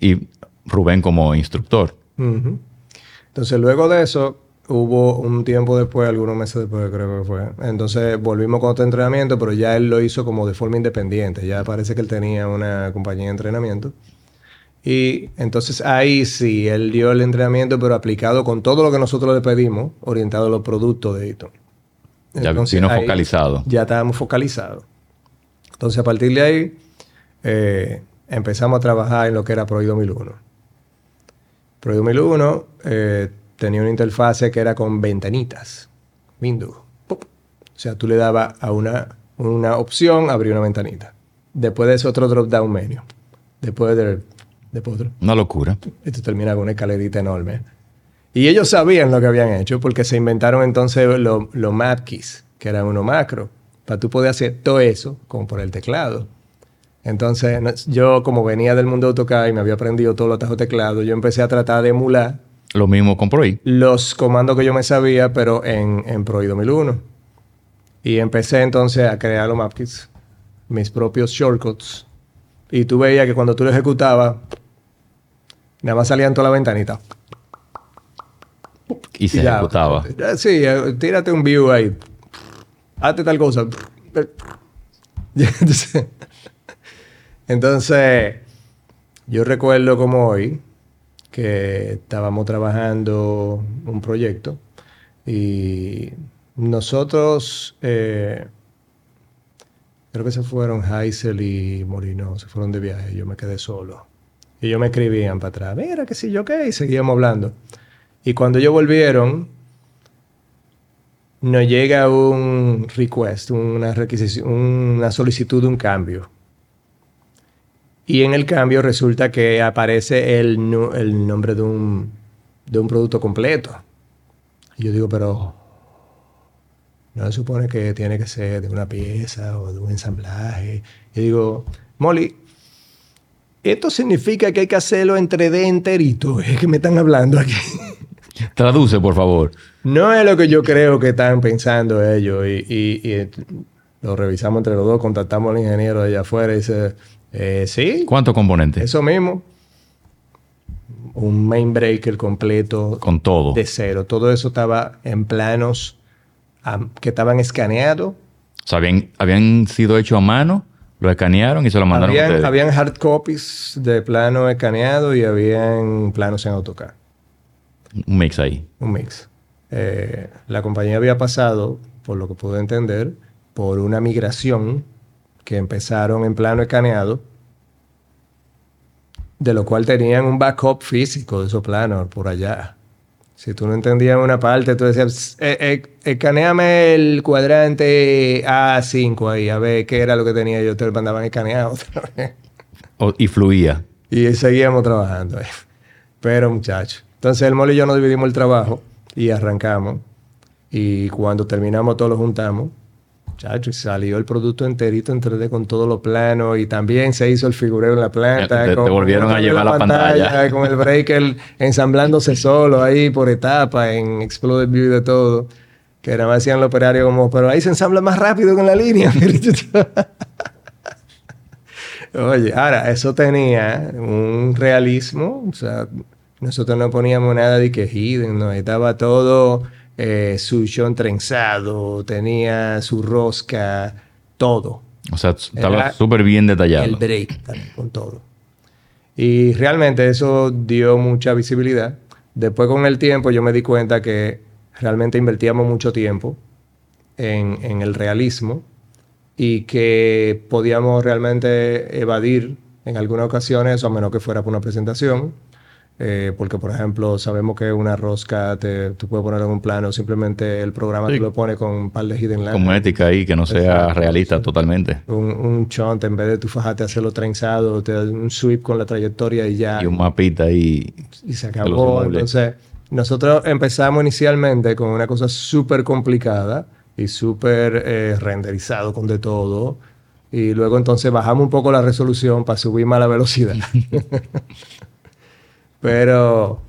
Y Rubén como instructor. Entonces, luego de eso, hubo un tiempo después, algunos meses después creo que fue. Entonces volvimos con otro entrenamiento, pero ya él lo hizo como de forma independiente. Ya parece que él tenía una compañía de entrenamiento. Y entonces ahí sí, él dio el entrenamiento, pero aplicado con todo lo que nosotros le pedimos, orientado a los productos de Eaton. Ya vino focalizado. Ya estábamos focalizados. Entonces a partir de ahí eh, empezamos a trabajar en lo que era Pro 2001. Pro 2001 eh, tenía una interfase que era con ventanitas, Windows. O sea, tú le dabas a una, una opción, abría una ventanita. Después de eso otro drop down menu. Después del de potro. Una locura. Esto termina con una escalerita enorme. Y ellos sabían lo que habían hecho porque se inventaron entonces los lo map keys, que eran uno macro, para tú poder hacer todo eso como por el teclado. Entonces, yo como venía del mundo de AutoCAD y me había aprendido todos los atajos de teclado, yo empecé a tratar de emular. Lo mismo con ProI. Los comandos que yo me sabía, pero en, en ProI 2001. Y empecé entonces a crear los map keys, mis propios shortcuts. Y tú veías que cuando tú lo ejecutabas, Nada más salían toda la ventanita. Y se ejecutaba. Sí, eh, tírate un view ahí. Hazte tal cosa. Entonces, yo recuerdo como hoy que estábamos trabajando un proyecto y nosotros, eh, creo que se fueron Heisel y Morino, se fueron de viaje, yo me quedé solo. Y ellos me escribían para atrás, mira, que si yo qué, y seguíamos hablando. Y cuando ellos volvieron, nos llega un request, una requisición, una solicitud de un cambio. Y en el cambio resulta que aparece el, el nombre de un, de un producto completo. Y yo digo, pero no se supone que tiene que ser de una pieza o de un ensamblaje. Y digo, Molly, esto significa que hay que hacerlo entre D enterito. Es que me están hablando aquí. Traduce, por favor. No es lo que yo creo que están pensando ellos. Y, lo revisamos entre los dos, contactamos al ingeniero de allá afuera y dice, eh, ¿sí? ¿Cuántos componentes? Eso mismo. Un main breaker completo. Con todo. De cero. Todo eso estaba en planos que estaban escaneados. O sea, habían, habían sido hechos a mano lo escanearon y se lo mandaron habían, a ustedes. Habían hard copies de plano escaneado y habían planos en AutoCAD. Un mix ahí. Un mix. Eh, la compañía había pasado, por lo que pude entender, por una migración que empezaron en plano escaneado, de lo cual tenían un backup físico de esos planos por allá. Si tú no entendías una parte, tú decías, eh, eh, escaneame el cuadrante A5 ahí, a ver qué era lo que tenía yo. Te lo mandaban escaneado otra vez. y fluía. Y seguíamos trabajando. Pero, muchachos. Entonces, el mole y yo nos dividimos el trabajo y arrancamos. Y cuando terminamos, todos lo juntamos. Chacho, salió el producto enterito en 3D con todos los planos y también se hizo el figureo en la planta. Te, volvieron a llevar la pantalla, Con el breaker ensamblándose solo ahí por etapa en Explode View y de todo. Que nada más hacían los operarios como, pero ahí se ensambla más rápido que en la línea. Oye, ahora, eso tenía un realismo. O sea, nosotros no poníamos nada de que hidden, no, estaba todo eh, su chón trenzado, tenía su rosca, todo. O sea, estaba súper bien detallado. El break también, con todo. Y realmente eso dio mucha visibilidad. Después con el tiempo yo me di cuenta que realmente invertíamos mucho tiempo en, en el realismo y que podíamos realmente evadir en algunas ocasiones, a menos que fuera por una presentación, eh, porque, por ejemplo, sabemos que una rosca te, tú puedes poner en un plano, simplemente el programa te lo pone con un par de hidden lines. Con ética ahí, que no sea realista totalmente. Un, un chont, en vez de tu fajate hacerlo trenzado, te da un sweep con la trayectoria y ya. Y un mapita ahí. Y se acabó. Entonces, nosotros empezamos inicialmente con una cosa súper complicada y súper eh, renderizado con de todo. Y luego entonces bajamos un poco la resolución para subir más la velocidad. Pero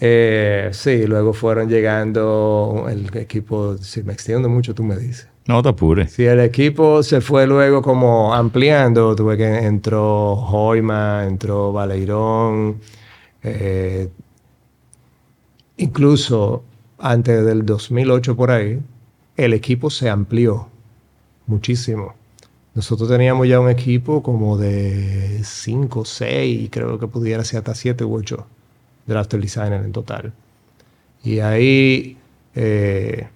eh, sí, luego fueron llegando el equipo, si me extiendo mucho, tú me dices. No te apures. Si el equipo se fue luego como ampliando, tuve que entró Joima, entró Valeirón, eh, incluso antes del 2008 por ahí, el equipo se amplió muchísimo. Nosotros teníamos ya un equipo como de 5, 6, creo que pudiera ser hasta 7 u 8 drafter designers en total. Y ahí eh,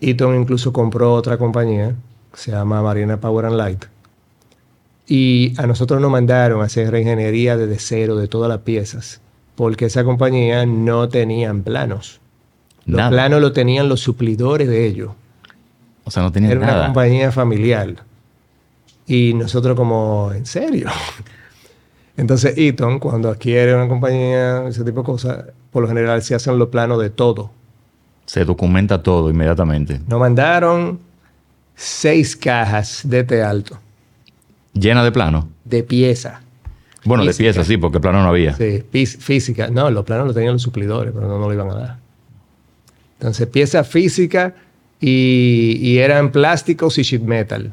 Eaton incluso compró otra compañía que se llama Marina Power and Light. Y a nosotros nos mandaron a hacer reingeniería desde cero de todas las piezas, porque esa compañía no tenían planos. Los planos lo tenían los suplidores de ellos. O sea, no tenían nada. Era una compañía familiar. Y nosotros como, ¿en serio? Entonces Eaton, cuando adquiere una compañía, ese tipo de cosas, por lo general se hacen los planos de todo. Se documenta todo inmediatamente. Nos mandaron seis cajas de té alto. ¿Llena de planos? De pieza. Bueno, de pieza, sí, porque plano no había. Sí, física. No, los planos los tenían los suplidores, pero no nos lo iban a dar. Entonces, pieza física y, y eran plásticos y sheet metal.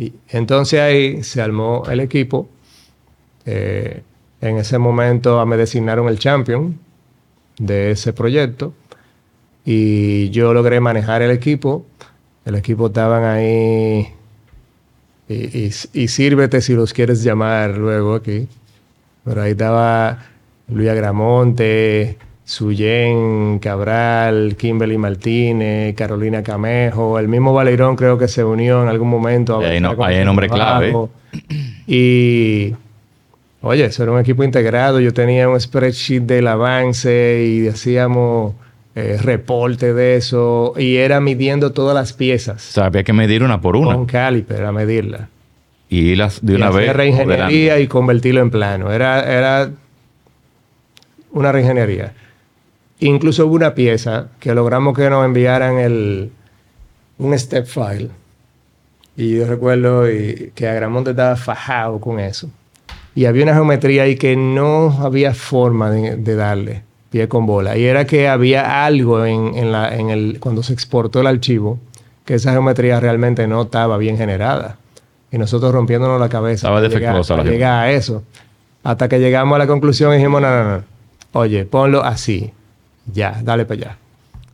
Y entonces ahí se armó el equipo. Eh, en ese momento me designaron el champion de ese proyecto y yo logré manejar el equipo. El equipo estaban ahí y, y, sírvete si los quieres llamar luego aquí. Pero ahí estaba Luis Agramonte, Suyen, Cabral, Kimberly Martínez, Carolina Camejo, el mismo Valerón creo que se unió en algún momento. Ahí, no, hay nombre clave. Y, oye, eso era un equipo integrado. Yo tenía un spreadsheet del avance y hacíamos eh, reporte de eso. Y era midiendo todas las piezas. O sea, había que medir una por una. Con caliper, a medirla. Y las de una y vez. reingeniería y convertirlo en plano. Era, era una reingeniería. Incluso hubo una pieza que logramos que nos enviaran el, un step file. Y yo recuerdo que Agramonte estaba fajado con eso. Y había una geometría ahí que no había forma de, darle pie con bola. Y era que había algo en, la, en el, cuando se exportó el archivo, que esa geometría realmente no estaba bien generada. Y nosotros rompiéndonos la cabeza. Estaba defectuosa la Llegar a eso. Hasta que llegamos a la conclusión y dijimos, no, no, no. Oye, ponlo así ya, dale para allá.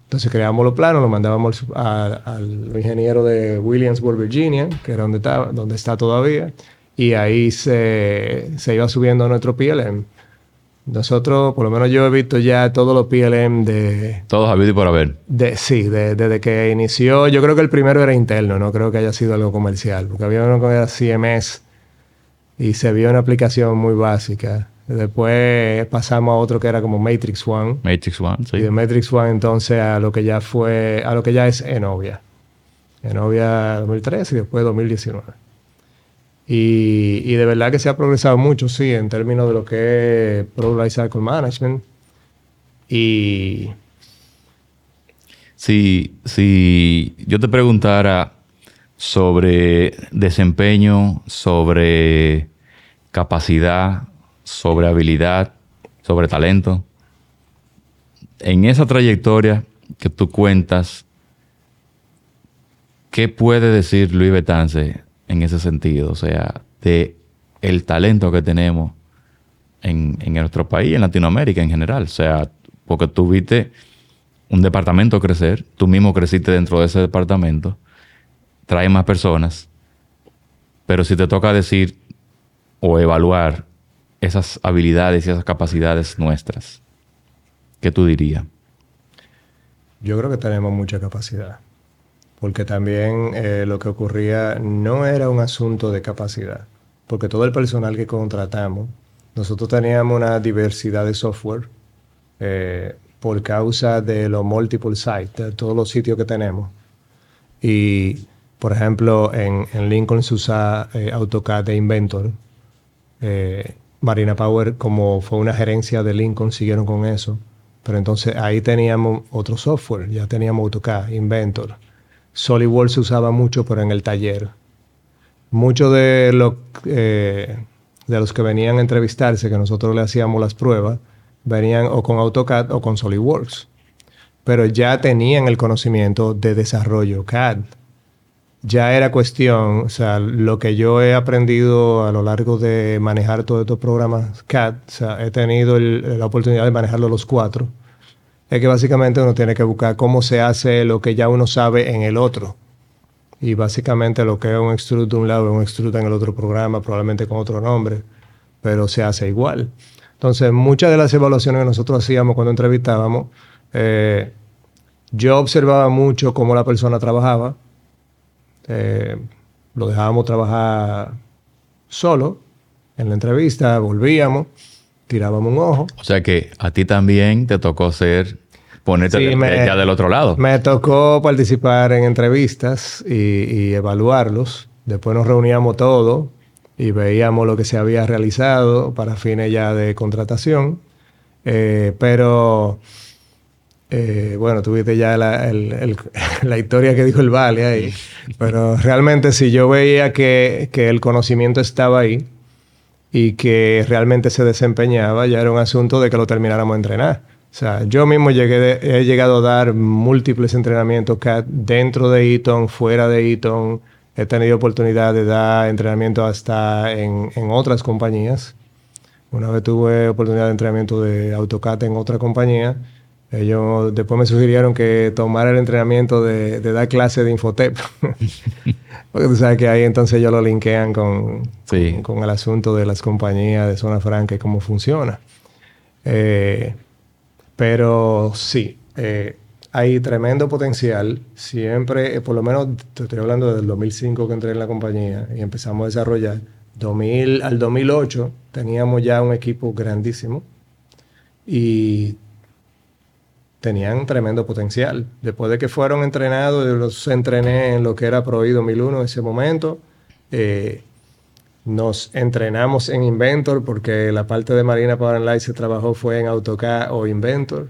Entonces creamos los planos, los mandábamos al, ingeniero de Williamsburg, Virginia, que era donde, está, donde está todavía, y ahí se, se iba subiendo nuestro PLM. Nosotros, por lo menos yo he visto ya todos los PLM de... Todos habido y por haber. De, sí, desde que inició, yo creo que el primero era interno, no creo que haya sido algo comercial, porque había uno que era CMS y se vio una aplicación muy básica. Después pasamos a otro que era como Matrix One. Matrix One, sí. Y de Matrix One entonces a lo que ya fue, a lo que ya es Enovia. Enovia 2013 y después 2019. Y, y, de verdad que se ha progresado mucho, sí, en términos de lo que es Pro Cycle Management. Y... Si, si yo te preguntara sobre desempeño, sobre capacidad, sobre habilidad, sobre talento, en esa trayectoria que tú cuentas, ¿qué puede decir Luis Betance en ese sentido, o sea, de el talento que tenemos en, en nuestro país, en Latinoamérica en general. O sea, porque tú viste un departamento crecer, tú mismo creciste dentro de ese departamento, trae más personas, pero si te toca decir o evaluar esas habilidades y esas capacidades nuestras, ¿qué tú dirías? Yo creo que tenemos mucha capacidad porque también eh, lo que ocurría no era un asunto de capacidad, porque todo el personal que contratamos, nosotros teníamos una diversidad de software eh, por causa de los multiple sites, de todos los sitios que tenemos. Y, por ejemplo, en, Lincoln se usa eh, AutoCAD de Inventor. Marina Power, como fue una gerencia de Lincoln, siguieron con eso. Pero entonces ahí teníamos otro software, ya teníamos AutoCAD, Inventor. SolidWorks se usaba mucho, pero en el taller. Muchos de, eh, de los que venían a entrevistarse, que nosotros le hacíamos las pruebas, venían o con AutoCAD o con SolidWorks. Pero ya tenían el conocimiento de desarrollo CAD. Ya era cuestión, o sea, lo que yo he aprendido a lo largo de manejar todos estos programas CAD, o sea, he tenido la oportunidad de manejarlo los cuatro es que básicamente uno tiene que buscar cómo se hace lo que ya uno sabe en el otro. Y básicamente lo que es un extrude de un lado es un extrude en el otro programa, probablemente con otro nombre, pero se hace igual. Entonces, muchas de las evaluaciones que nosotros hacíamos cuando entrevistábamos, eh, yo observaba mucho cómo la persona trabajaba. Eh, lo dejábamos trabajar solo en la entrevista, volvíamos tirábamos un ojo. O sea que a ti también te tocó ser, ponerte ya del otro lado. Me tocó participar en entrevistas y, evaluarlos. Después nos reuníamos todos y veíamos lo que se había realizado para fines ya de contratación. Eh, pero, eh, bueno, tuviste ya la, la, historia que dijo el Vale ahí. Pero realmente si yo veía que, que el conocimiento estaba ahí, y que realmente se desempeñaba, ya era un asunto de que lo termináramos de entrenar. O sea, yo mismo llegué he llegado a dar múltiples entrenamientos dentro de Eaton, fuera de Eaton. He tenido oportunidad de dar entrenamiento hasta en, en otras compañías. Una vez tuve oportunidad de entrenamiento de AutoCAD en otra compañía. Ellos después me sugirieron que tomara el entrenamiento de, de dar clase de Infotep. Porque tú sabes que ahí entonces ellos lo linkean con, con, el asunto de las compañías de zona franca y cómo funciona. Eh, pero sí, eh, hay tremendo potencial. Siempre, eh, por lo menos, te estoy hablando del 2005 que entré en la compañía y empezamos a desarrollar. 2000 al 2008 teníamos ya un equipo grandísimo y tenían tremendo potencial. Después de que fueron entrenados, yo los entrené en lo que era Pro 2001 en ese momento. Eh, nos entrenamos en Inventor porque la parte de Marina Power Light se trabajó fue en AutoCAD o Inventor.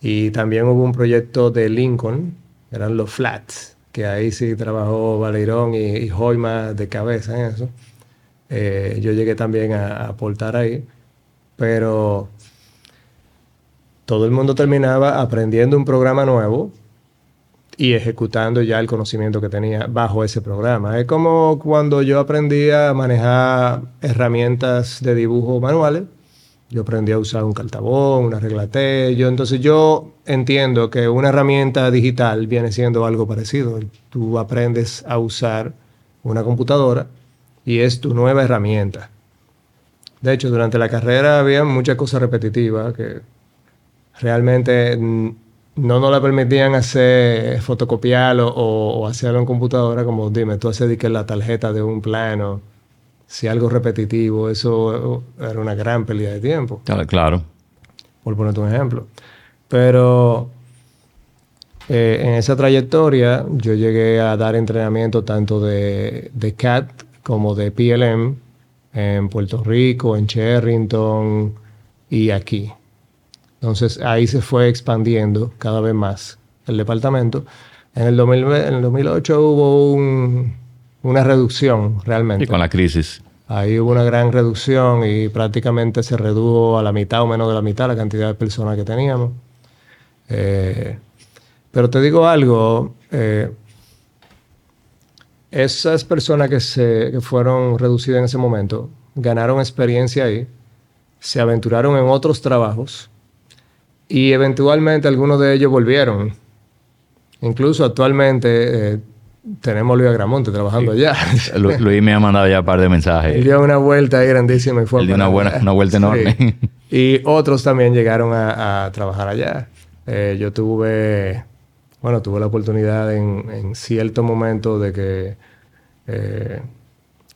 Y también hubo un proyecto de Lincoln, eran los flats, que ahí sí trabajó Valerón y, y de cabeza en eso. Eh, yo llegué también a, a aportar ahí, pero todo el mundo terminaba aprendiendo un programa nuevo y ejecutando ya el conocimiento que tenía bajo ese programa. Es como cuando yo aprendí a manejar herramientas de dibujo manuales. Yo aprendí a usar un cartabón, una regla T. Yo, entonces yo entiendo que una herramienta digital viene siendo algo parecido. Tú aprendes a usar una computadora y es tu nueva herramienta. De hecho, durante la carrera había muchas cosas repetitivas que realmente mm, no nos la permitían hacer, fotocopiarlo o, hacerlo en computadora, como dime, tú haces que la tarjeta de un plano, si algo repetitivo, eso era una gran pérdida de tiempo. Claro. Por ponerte un ejemplo. Pero eh, en esa trayectoria yo llegué a dar entrenamiento tanto de, de CAT como de PLM en Puerto Rico, en Cherrington y aquí. Entonces ahí se fue expandiendo cada vez más el departamento. En el, 2008 hubo una reducción realmente. Y con la crisis. Ahí hubo una gran reducción y prácticamente se redujo a la mitad o menos de la mitad la cantidad de personas que teníamos. Eh, pero te digo algo, eh, esas personas que, se, que fueron reducidas en ese momento ganaron experiencia ahí, se aventuraron en otros trabajos y eventualmente algunos de ellos volvieron. Incluso actualmente eh, tenemos a Luis Agramonte trabajando allá. Luis me ha mandado ya un par de mensajes. Él dio una vuelta ahí grandísima y fue Él dio una, buena, una vuelta enorme. Y otros también llegaron a, trabajar allá. Eh, yo tuve, bueno, tuve la oportunidad en, cierto momento de que eh,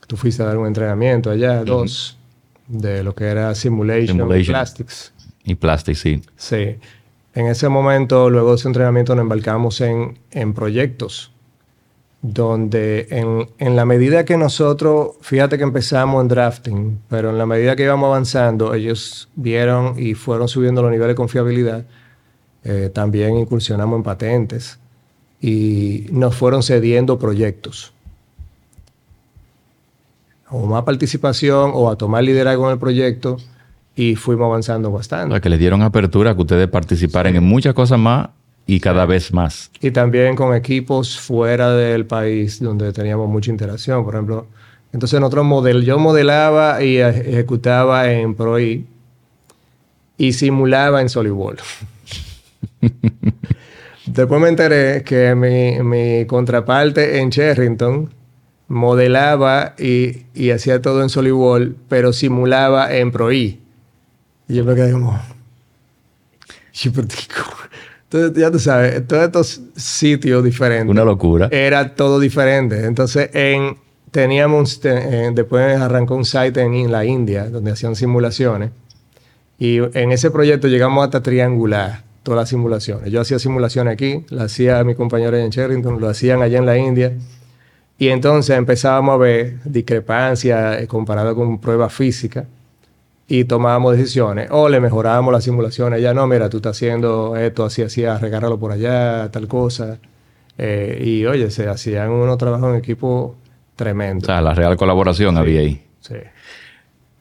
tú fuiste a dar un entrenamiento allá, dos, de lo que era Simulation, simulation. Plastics. Y plástico, sí. Sí. En ese momento, luego de ese entrenamiento, nos embarcamos en, proyectos donde en, en, la medida que nosotros, fíjate que empezamos en drafting, pero en la medida que íbamos avanzando, ellos vieron y fueron subiendo los niveles de confiabilidad. Eh, también incursionamos en patentes y nos fueron cediendo proyectos. O más participación o a tomar liderazgo en el proyecto y fuimos avanzando bastante. que les dieron apertura a que ustedes participaran en muchas cosas más y cada vez más. Y también con equipos fuera del país donde teníamos mucha interacción. Por ejemplo, entonces nosotros model, yo modelaba y ejecutaba en ProI y simulaba en SolidWorld. Después me enteré que mi, mi contraparte en Cherrington modelaba y, y hacía todo en SolidWorld, pero simulaba en ProI. Y yo me quedé como... Entonces, ya tú sabes, todos estos sitios diferentes. Una locura. Era todo diferente. Entonces, en, teníamos, después arrancó un site en, la India donde hacían simulaciones. Y en ese proyecto llegamos hasta triangular todas las simulaciones. Yo hacía simulaciones aquí, las hacía mi compañero en Sherrington, lo hacían allá en la India. Y entonces empezábamos a ver discrepancias eh, comparadas con pruebas físicas y tomábamos decisiones. O le mejorábamos las simulaciones. Ya no, mira, tú estás haciendo esto, así, así, regáralo por allá, tal cosa. Eh, y oye, se hacían unos trabajos en equipo tremendo. O sea, la real colaboración había ahí. Sí.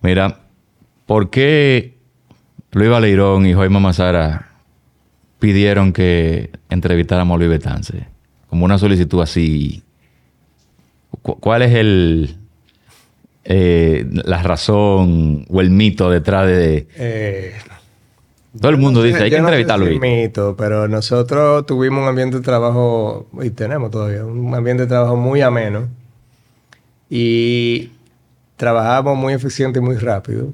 Mira, ¿por qué Luis Valeirón y Joy Mazara pidieron que entrevistáramos a Luis Betance? Como una solicitud así. ¿Cuál es el, eh, la razón o el mito detrás de... Eh, todo el mundo dice, hay que entrevistarlo. No mito, pero nosotros tuvimos un ambiente de trabajo, y tenemos todavía, un ambiente de trabajo muy ameno. Y trabajamos muy eficiente y muy rápido.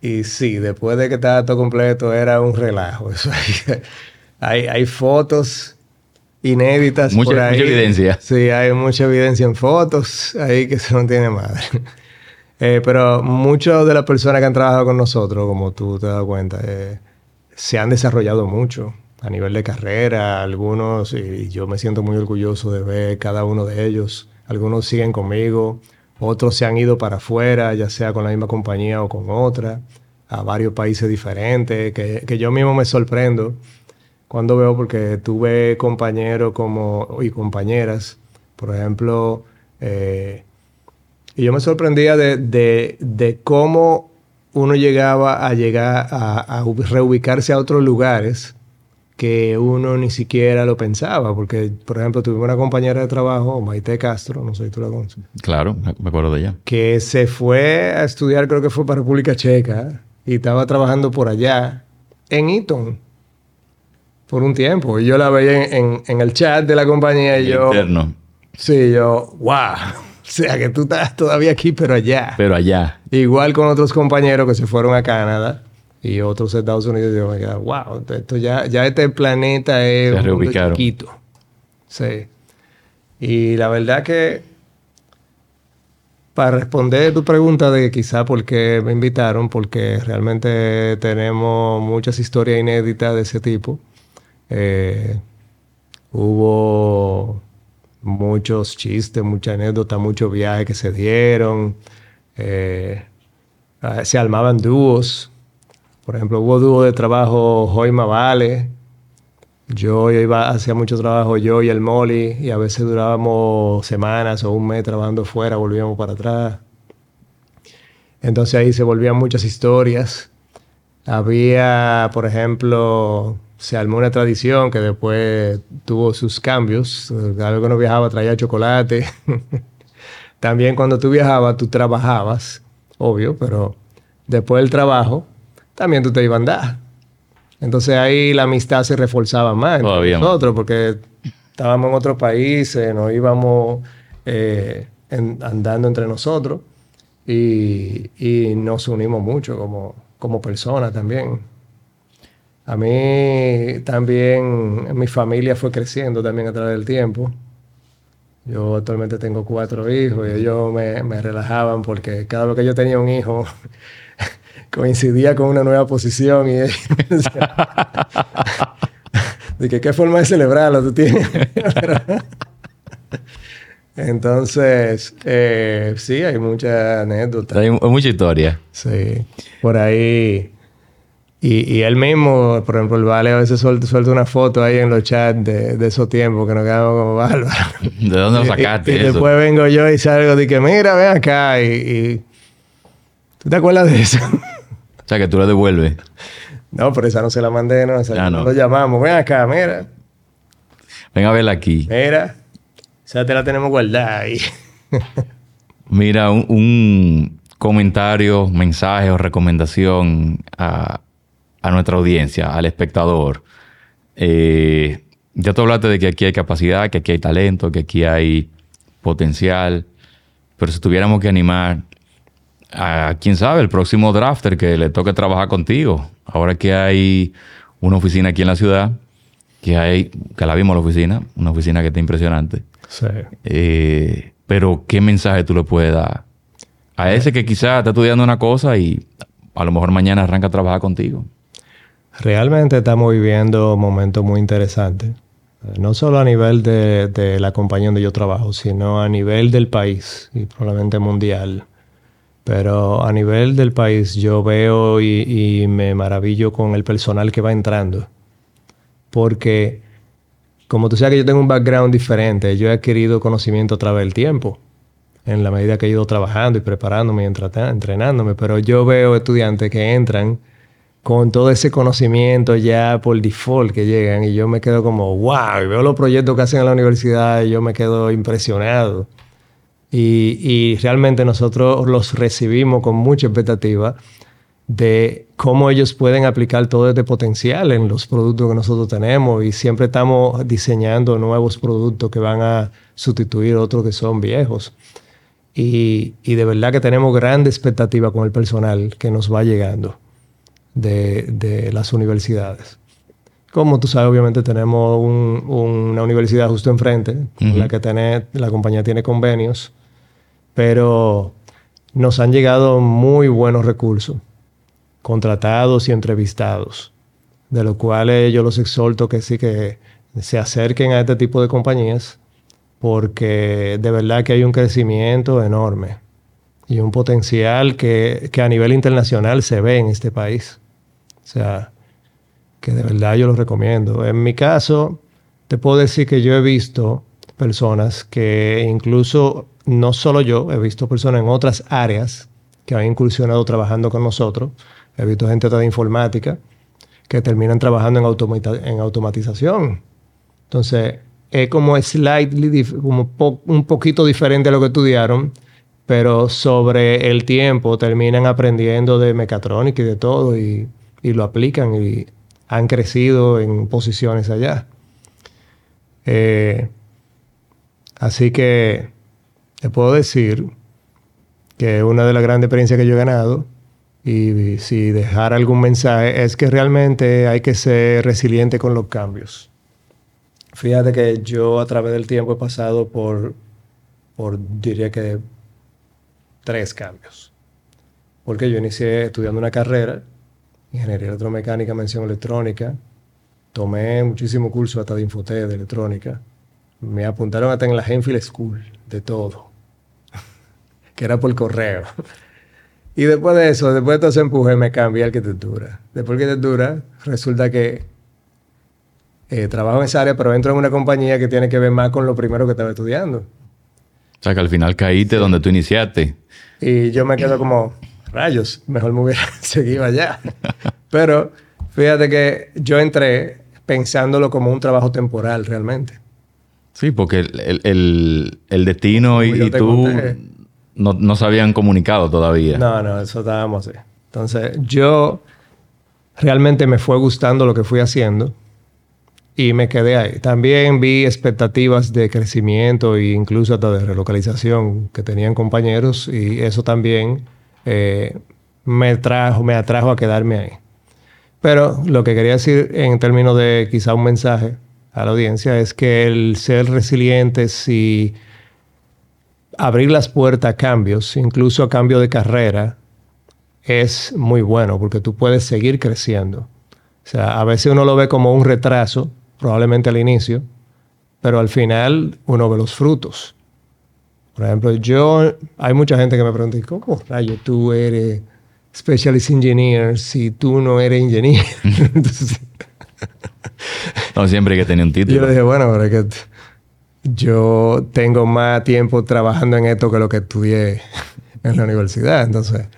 Y sí, después de que estaba todo completo, era un relajo. hay, hay fotos inéditas mucha, por ahí. Mucha evidencia. Sí, hay mucha evidencia en fotos ahí que se no tiene madre. Eh, pero muchas de las personas que han trabajado con nosotros, como tú te das cuenta, eh, se han desarrollado mucho a nivel de carrera. Algunos, y yo me siento muy orgulloso de ver cada uno de ellos. Algunos siguen conmigo, otros se han ido para afuera, ya sea con la misma compañía o con otra, a varios países diferentes, que, que yo mismo me sorprendo cuando veo, porque tuve compañeros como, y compañeras, por ejemplo, eh, y yo me sorprendía de, de, cómo uno llegaba a llegar a, reubicarse a otros lugares que uno ni siquiera lo pensaba, porque, por ejemplo, tuve una compañera de trabajo, Maite Castro, no sé si tú la conoces. Claro, me acuerdo de ella. Que se fue a estudiar, creo que fue para República Checa, y estaba trabajando por allá, en Eton por un tiempo. Y yo la veía en, el chat de la compañía y yo... Interno. Sí, yo, wow. sea, que tú estás todavía aquí, pero allá. Pero allá. Igual con otros compañeros que se fueron a Canadá y otros Estados Unidos. Yo me quedé, wow, esto ya, ya este planeta es Se un chiquito. Sí. Y la verdad que para responder tu pregunta de quizá por qué me invitaron, porque realmente tenemos muchas historias inéditas de ese tipo. Eh, hubo muchos chistes, muchas anécdotas, muchos viajes que se dieron. Eh, ah, se armaban dúos. Por ejemplo, hubo dúo de trabajo Joima Vale. Yo iba, hacía mucho trabajo yo y el Molly, y a veces durábamos semanas o un mes trabajando fuera, volvíamos para atrás. Entonces ahí se volvían muchas historias. Había, por ejemplo, se armó una tradición que después tuvo sus cambios. Cada vez que uno viajaba traía chocolate. También cuando tú viajabas, tú trabajabas, obvio, pero después del trabajo, también tú te ibas a andar. Entonces ahí la amistad se reforzaba más entre nosotros, porque estábamos en otros países, nos íbamos eh, en- andando entre nosotros y, y nos unimos mucho como, como personas también. A mí también, mi familia fue creciendo también a través del tiempo. Yo actualmente tengo cuatro hijos y ellos me, me relajaban porque cada vez que yo tenía un hijo coincidía con una nueva posición y ellos decían, de que qué forma de celebrarlo tú tienes. Entonces, eh, sí, hay muchas anécdotas. Hay mu- mucha historia. Sí, por ahí. Y, y él mismo, por ejemplo, el Vale a veces suelta, suelta una foto ahí en los chats de, de esos tiempos que nos quedamos como bárbaros. ¿De dónde lo sacaste y, y eso? después vengo yo y salgo de que, mira, ven acá. Y, ¿Tú te acuerdas de eso? O sea, que tú lo devuelves. no, pero esa no se la mandé, no. Esa Ah, no. no lo llamamos. Ven acá, mira. Ven a verla aquí. Mira. Esa te la tenemos guardada ahí. Mira, un, un comentario, mensaje o recomendación a, a nuestra audiencia, al espectador. Eh, ya tú hablaste de que aquí hay capacidad, que aquí hay talento, que aquí hay potencial. Pero si tuviéramos que animar a, quién sabe, el próximo drafter que le toque trabajar contigo. Ahora que hay una oficina aquí en la ciudad, que hay, que la vimos la oficina, una oficina que está impresionante. Sí. Eh, pero, ¿qué mensaje tú le puedes dar a ese que quizás está estudiando una cosa y a lo mejor mañana arranca a trabajar contigo? Realmente estamos viviendo momentos muy interesantes. No solo a nivel de, de la compañía donde yo trabajo, sino a nivel del país y probablemente mundial. Pero a nivel del país yo veo y, me maravillo con el personal que va entrando. Porque, como tú sabes que yo tengo un background diferente, yo he adquirido conocimiento a través del tiempo, en la medida que he ido trabajando y preparándome y entrenándome. Pero yo veo estudiantes que entran con todo ese conocimiento ya por default que llegan y yo me quedo como, wow, y veo los proyectos que hacen en la universidad y yo me quedo impresionado. Y, realmente nosotros los recibimos con mucha expectativa de cómo ellos pueden aplicar todo este potencial en los productos que nosotros tenemos y siempre estamos diseñando nuevos productos que van a sustituir otros que son viejos. Y, y de verdad que tenemos grande expectativa con el personal que nos va llegando de, de las universidades. Como tú sabes, obviamente tenemos un- una universidad justo enfrente, Ujú. la que tiene, la compañía tiene convenios, pero nos han llegado muy buenos recursos, contratados y entrevistados, de lo cual eh, yo los exhorto que sí que se acerquen a este tipo de compañías, porque de verdad que hay un crecimiento enorme y un potencial que, que a nivel internacional se ve en este país. O sea, que de verdad yo lo recomiendo. En mi caso, te puedo decir que yo he visto personas que incluso, no solo yo, he visto personas en otras áreas que han incursionado trabajando con nosotros. He visto gente de informática que terminan trabajando en, automata- en automatización. Entonces, es como slightly, como un poquito diferente a lo que estudiaron, pero sobre el tiempo terminan aprendiendo de mecatrónica y de todo y, y lo aplican y han crecido en posiciones allá. Eh, así que te puedo decir que una de las grandes experiencias que yo he ganado, y si dejar algún mensaje, es que realmente hay que ser resiliente con los cambios. Fíjate que yo a través del tiempo he pasado por, por diría que, tres cambios. Porque yo inicié estudiando una carrera, ingeniería electromecánica, mención electrónica. Tomé muchísimo curso hasta de infotec, de electrónica. Me apuntaron hasta en la Enfield School, de todo. que era por correo. y después de eso, después de todo ese empuje, me cambié a arquitectura. Después de arquitectura, resulta que eh, trabajo en esa área, pero entro en una compañía que tiene que ver más con lo primero que estaba estudiando. O sea, que al final caíste donde tú iniciaste. Y yo me quedo como, rayos, mejor me hubiera seguido allá. Pero fíjate que yo entré pensándolo como un trabajo temporal realmente. Sí, porque el, destino y, tú no, no, se habían comunicado todavía. No, no, eso estábamos así. Entonces, yo realmente me fue gustando lo que fui haciendo y me quedé ahí. También vi expectativas de crecimiento e incluso hasta de relocalización que tenían compañeros y eso también eh, me, trajo, me atrajo a quedarme ahí. Pero lo que quería decir en términos de quizá un mensaje a la audiencia es que el ser resilientes y abrir las puertas a cambios, incluso a cambio de carrera, es muy bueno porque tú puedes seguir creciendo. O sea, a veces uno lo ve como un retraso, probablemente al inicio, pero al final uno ve los frutos. Por ejemplo, yo, hay mucha gente que me pregunta, ¿cómo rayo tú eres specialist engineer si tú no eres ingeniero? no, siempre hay que tener un título. Yo le dije, bueno, pero es que yo tengo más tiempo trabajando en esto que lo que estudié en la universidad, entonces.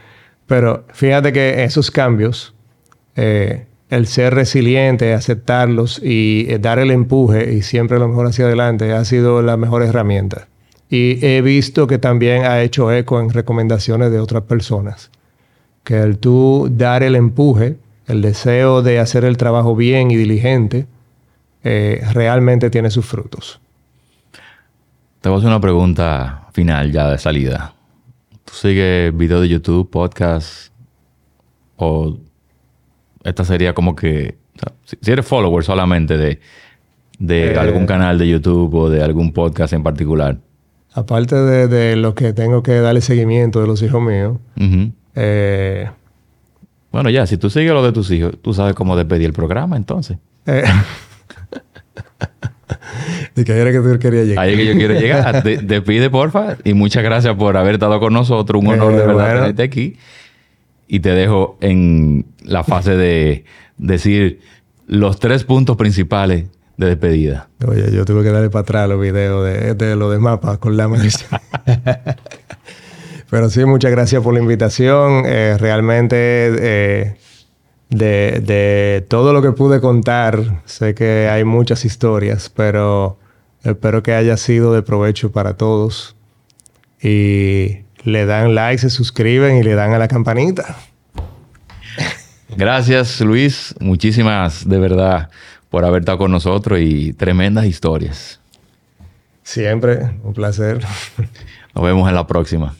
Pero fíjate que esos cambios, eh, el ser resiliente, aceptarlos y eh, dar el empuje y siempre lo mejor hacia adelante ha sido la mejor herramienta. Y he visto que también ha hecho eco en recomendaciones de otras personas. Que el tú dar el empuje, el deseo de hacer el trabajo bien y diligente, eh, realmente tiene sus frutos. Te voy a hacer una pregunta final ya de salida. ¿Tú sigues videos de YouTube, podcast? ¿O esta sería como que... si eres follower solamente de, de eh, algún canal de YouTube o de algún podcast en particular aparte de, de, lo que tengo que darle seguimiento de los hijos míos. Eh, bueno, ya, si tú sigues lo de tus hijos, tú sabes cómo despedir el programa, entonces. Eh, de que ahí era que tú querías llegar. Ahí es que yo quiero llegar. despide, porfa. Y muchas gracias por haber estado con nosotros. Un honor de eh, verdad tenerte aquí. Y te dejo en la fase de decir los tres puntos principales de despedida. Oye, yo tuve que darle para atrás los videos de, de los demás para acordarme Pero sí, muchas gracias por la invitación. Eh, realmente, eh, de, de, todo lo que pude contar, sé que hay muchas historias, pero espero que haya sido de provecho para todos. Y le dan like, se suscriben y le dan a la campanita. Gracias, Luis. Muchísimas, de verdad por haber estado con nosotros y tremendas historias. Siempre, un placer. Nos vemos en la próxima.